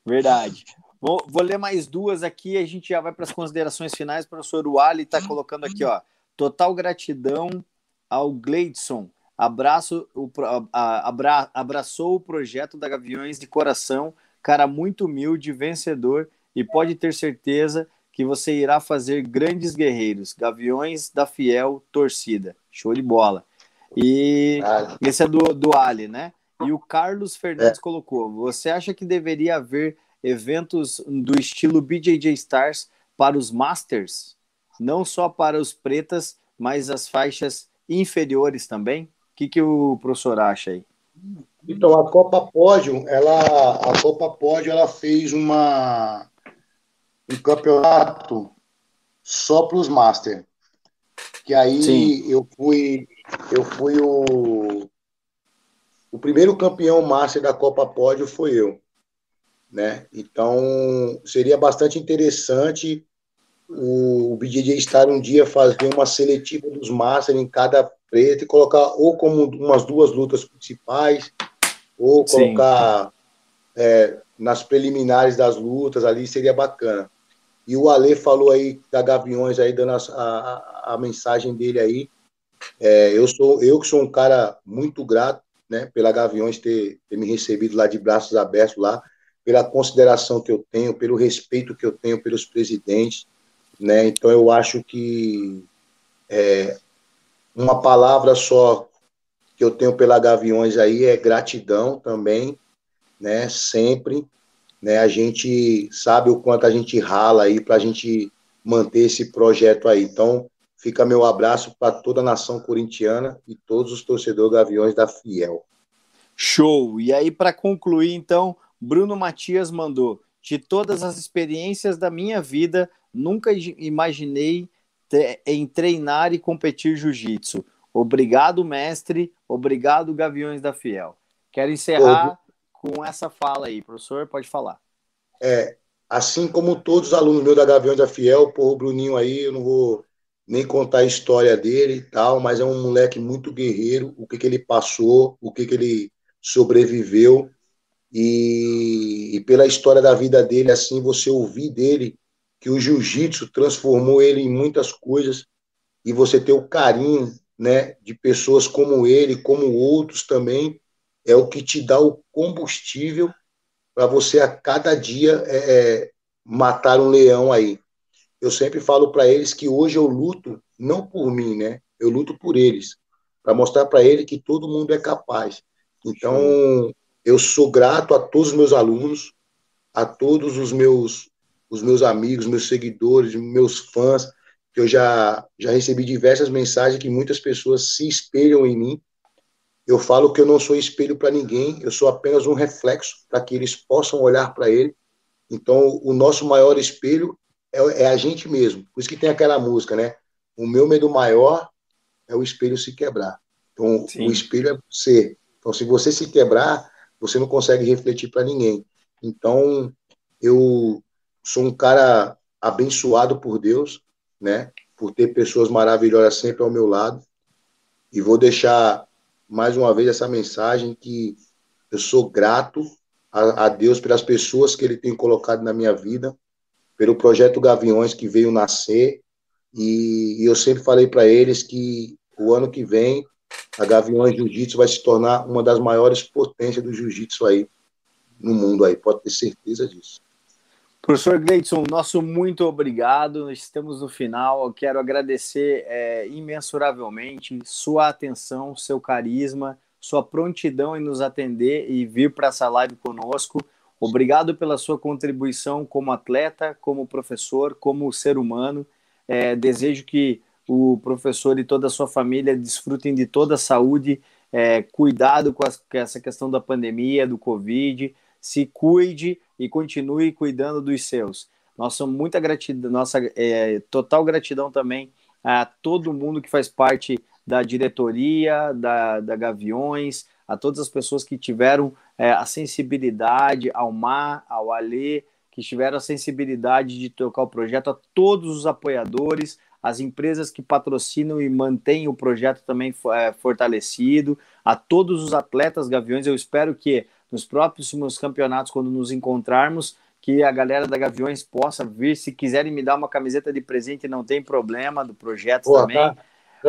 A: Verdade. Vou, vou, ler mais duas aqui a gente já vai para as considerações finais. O professor Wally está colocando aqui, ó. Total gratidão ao Gleidson. Abraço, o, abra, abraçou o projeto da Gaviões de coração, cara muito humilde, vencedor, e pode ter certeza que você irá fazer grandes guerreiros. Gaviões da fiel torcida. Show de bola. E esse é do, do Ali, né? E o Carlos Fernandes é. colocou: você acha que deveria haver eventos do estilo BJJ Stars para os Masters, não só para os pretas, mas as faixas inferiores também. O que, que o professor acha aí?
B: Então, a Copa Pódio, ela, a Copa Pódio, ela fez uma, um campeonato só para os Master. Que aí Sim. eu fui, eu fui o, o primeiro campeão Master da Copa Pódio foi eu. Né? Então, seria bastante interessante o, o BJJ estar um dia fazer uma seletiva dos Master em cada preto e colocar ou como umas duas lutas principais, ou colocar é, nas preliminares das lutas ali, seria bacana. E o Ale falou aí da Gaviões aí, dando a, a, a mensagem dele aí. É, eu sou eu que sou um cara muito grato, né, pela Gaviões ter, ter me recebido lá de braços abertos lá, pela consideração que eu tenho, pelo respeito que eu tenho pelos presidentes, né? Então eu acho que é, uma palavra só que eu tenho pela Gaviões aí é gratidão também, né? Sempre, né? A gente sabe o quanto a gente rala aí para a gente manter esse projeto aí. Então, fica meu abraço para toda a nação corintiana e todos os torcedores Gaviões da Fiel.
A: Show! E aí, para concluir, então, Bruno Matias mandou: de todas as experiências da minha vida, nunca imaginei em treinar e competir jiu-jitsu. Obrigado, mestre. Obrigado, Gaviões da Fiel. Quero encerrar com essa fala aí. Professor, pode falar.
B: É, assim como todos os alunos meus da Gaviões da Fiel, pô, o Bruninho aí, eu não vou nem contar a história dele e tal, mas é um moleque muito guerreiro, o que, que ele passou, o que, que ele sobreviveu, e, e pela história da vida dele, assim, você ouvir dele que o jiu-jitsu transformou ele em muitas coisas e você ter o carinho, né, de pessoas como ele, como outros também, é o que te dá o combustível para você a cada dia é, é, matar um leão aí. Eu sempre falo para eles que hoje eu luto não por mim, né? Eu luto por eles, para mostrar para eles que todo mundo é capaz. Então, eu sou grato a todos os meus alunos, a todos os meus os meus amigos, meus seguidores, meus fãs, eu já, já recebi diversas mensagens que muitas pessoas se espelham em mim. Eu falo que eu não sou espelho para ninguém, eu sou apenas um reflexo para que eles possam olhar para ele. Então, o nosso maior espelho é, é, a gente mesmo. Por isso que tem aquela música, né? O meu medo maior é o espelho se quebrar. Então, Sim. o espelho é você. Então, se você se quebrar, você não consegue refletir para ninguém. Então, eu sou um cara abençoado por Deus, né? Por ter pessoas maravilhosas sempre ao meu lado. E vou deixar mais uma vez essa mensagem que eu sou grato a, a Deus pelas pessoas que Ele tem colocado na minha vida, pelo projeto Gaviões que veio nascer. E, e eu sempre falei para eles que o ano que vem a Gaviões Jiu-Jitsu vai se tornar uma das maiores potências do Jiu-Jitsu aí no mundo aí, pode ter certeza disso.
A: Professor Gleidson, nosso muito obrigado. Estamos no final. Eu quero agradecer é, imensuravelmente sua atenção, seu carisma, sua prontidão em nos atender e vir para essa live conosco. Obrigado pela sua contribuição como atleta, como professor, como ser humano. É, desejo que o professor e toda a sua família desfrutem de toda a saúde, é, cuidado com, as, com essa questão da pandemia, do Covid, se cuide e continue cuidando dos seus. Nossa, muita gratidão, nossa é, total gratidão também a todo mundo que faz parte da diretoria, da, da Gaviões, a todas as pessoas que tiveram é, a sensibilidade, ao Mar, ao Alê, que tiveram a sensibilidade de tocar o projeto, a todos os apoiadores, as empresas que patrocinam e mantêm o projeto também é, fortalecido, a todos os atletas Gaviões. Eu espero que nos próximos campeonatos, quando nos encontrarmos, que a galera da Gaviões possa vir. Se quiserem me dar uma camiseta de presente, não tem problema, do projeto Pô, também. Tá.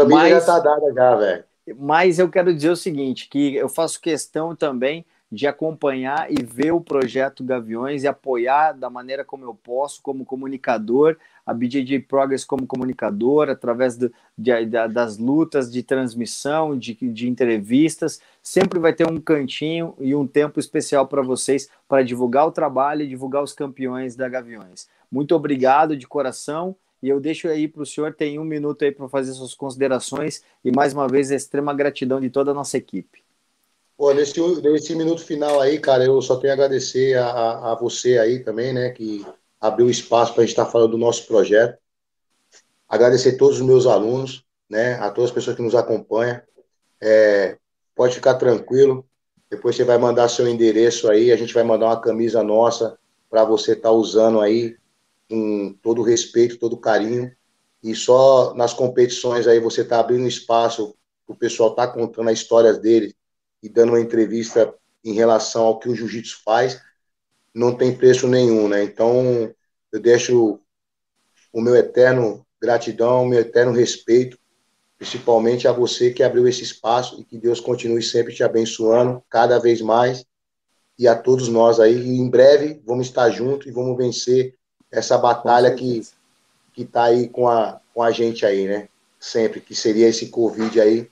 B: Mas, já tá dada já, velho.
A: Mas eu quero dizer o seguinte, que eu faço questão também de acompanhar e ver o projeto Gaviões e apoiar da maneira como eu posso, como comunicador, a BJJ Progress como comunicador, através do, de, das lutas de transmissão, de, de entrevistas. Sempre vai ter um cantinho e um tempo especial para vocês para divulgar o trabalho e divulgar os campeões da Gaviões. Muito obrigado de coração E eu deixo aí para o senhor, tem um minuto aí para fazer suas considerações e mais uma vez a extrema gratidão de toda a nossa equipe.
B: Pô, nesse, nesse minuto final aí, cara, eu só tenho a agradecer a, a você aí também, né, que abriu espaço para a gente estar tá falando do nosso projeto. Agradecer a todos os meus alunos, né, a todas as pessoas que nos acompanham. É, pode ficar tranquilo, depois você vai mandar seu endereço aí, a gente vai mandar uma camisa nossa para você estar tá usando aí com todo respeito, todo carinho. E só nas competições aí você está abrindo espaço o pessoal tá contando as histórias dele e dando uma entrevista em relação ao que o jiu-jitsu faz, não tem preço nenhum, né? Então, eu deixo o meu eterno gratidão, o meu eterno respeito, principalmente a você que abriu esse espaço e que Deus continue sempre te abençoando cada vez mais e a todos nós aí. E em breve vamos estar juntos e vamos vencer essa batalha que que está aí com a, com a gente aí, né? Sempre, que seria esse Covid aí.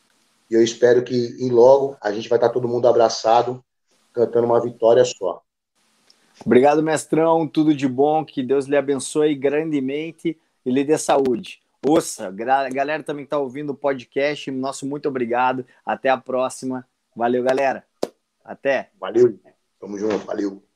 B: E eu espero que em logo a gente vai estar tá todo mundo abraçado, cantando uma vitória só.
A: Obrigado, mestrão. Tudo de bom. Que Deus lhe abençoe grandemente e lhe dê saúde. Ouça, galera também está ouvindo o podcast. Nosso muito obrigado. Até a próxima. Valeu, galera. Até.
B: Valeu. Tamo junto. Valeu.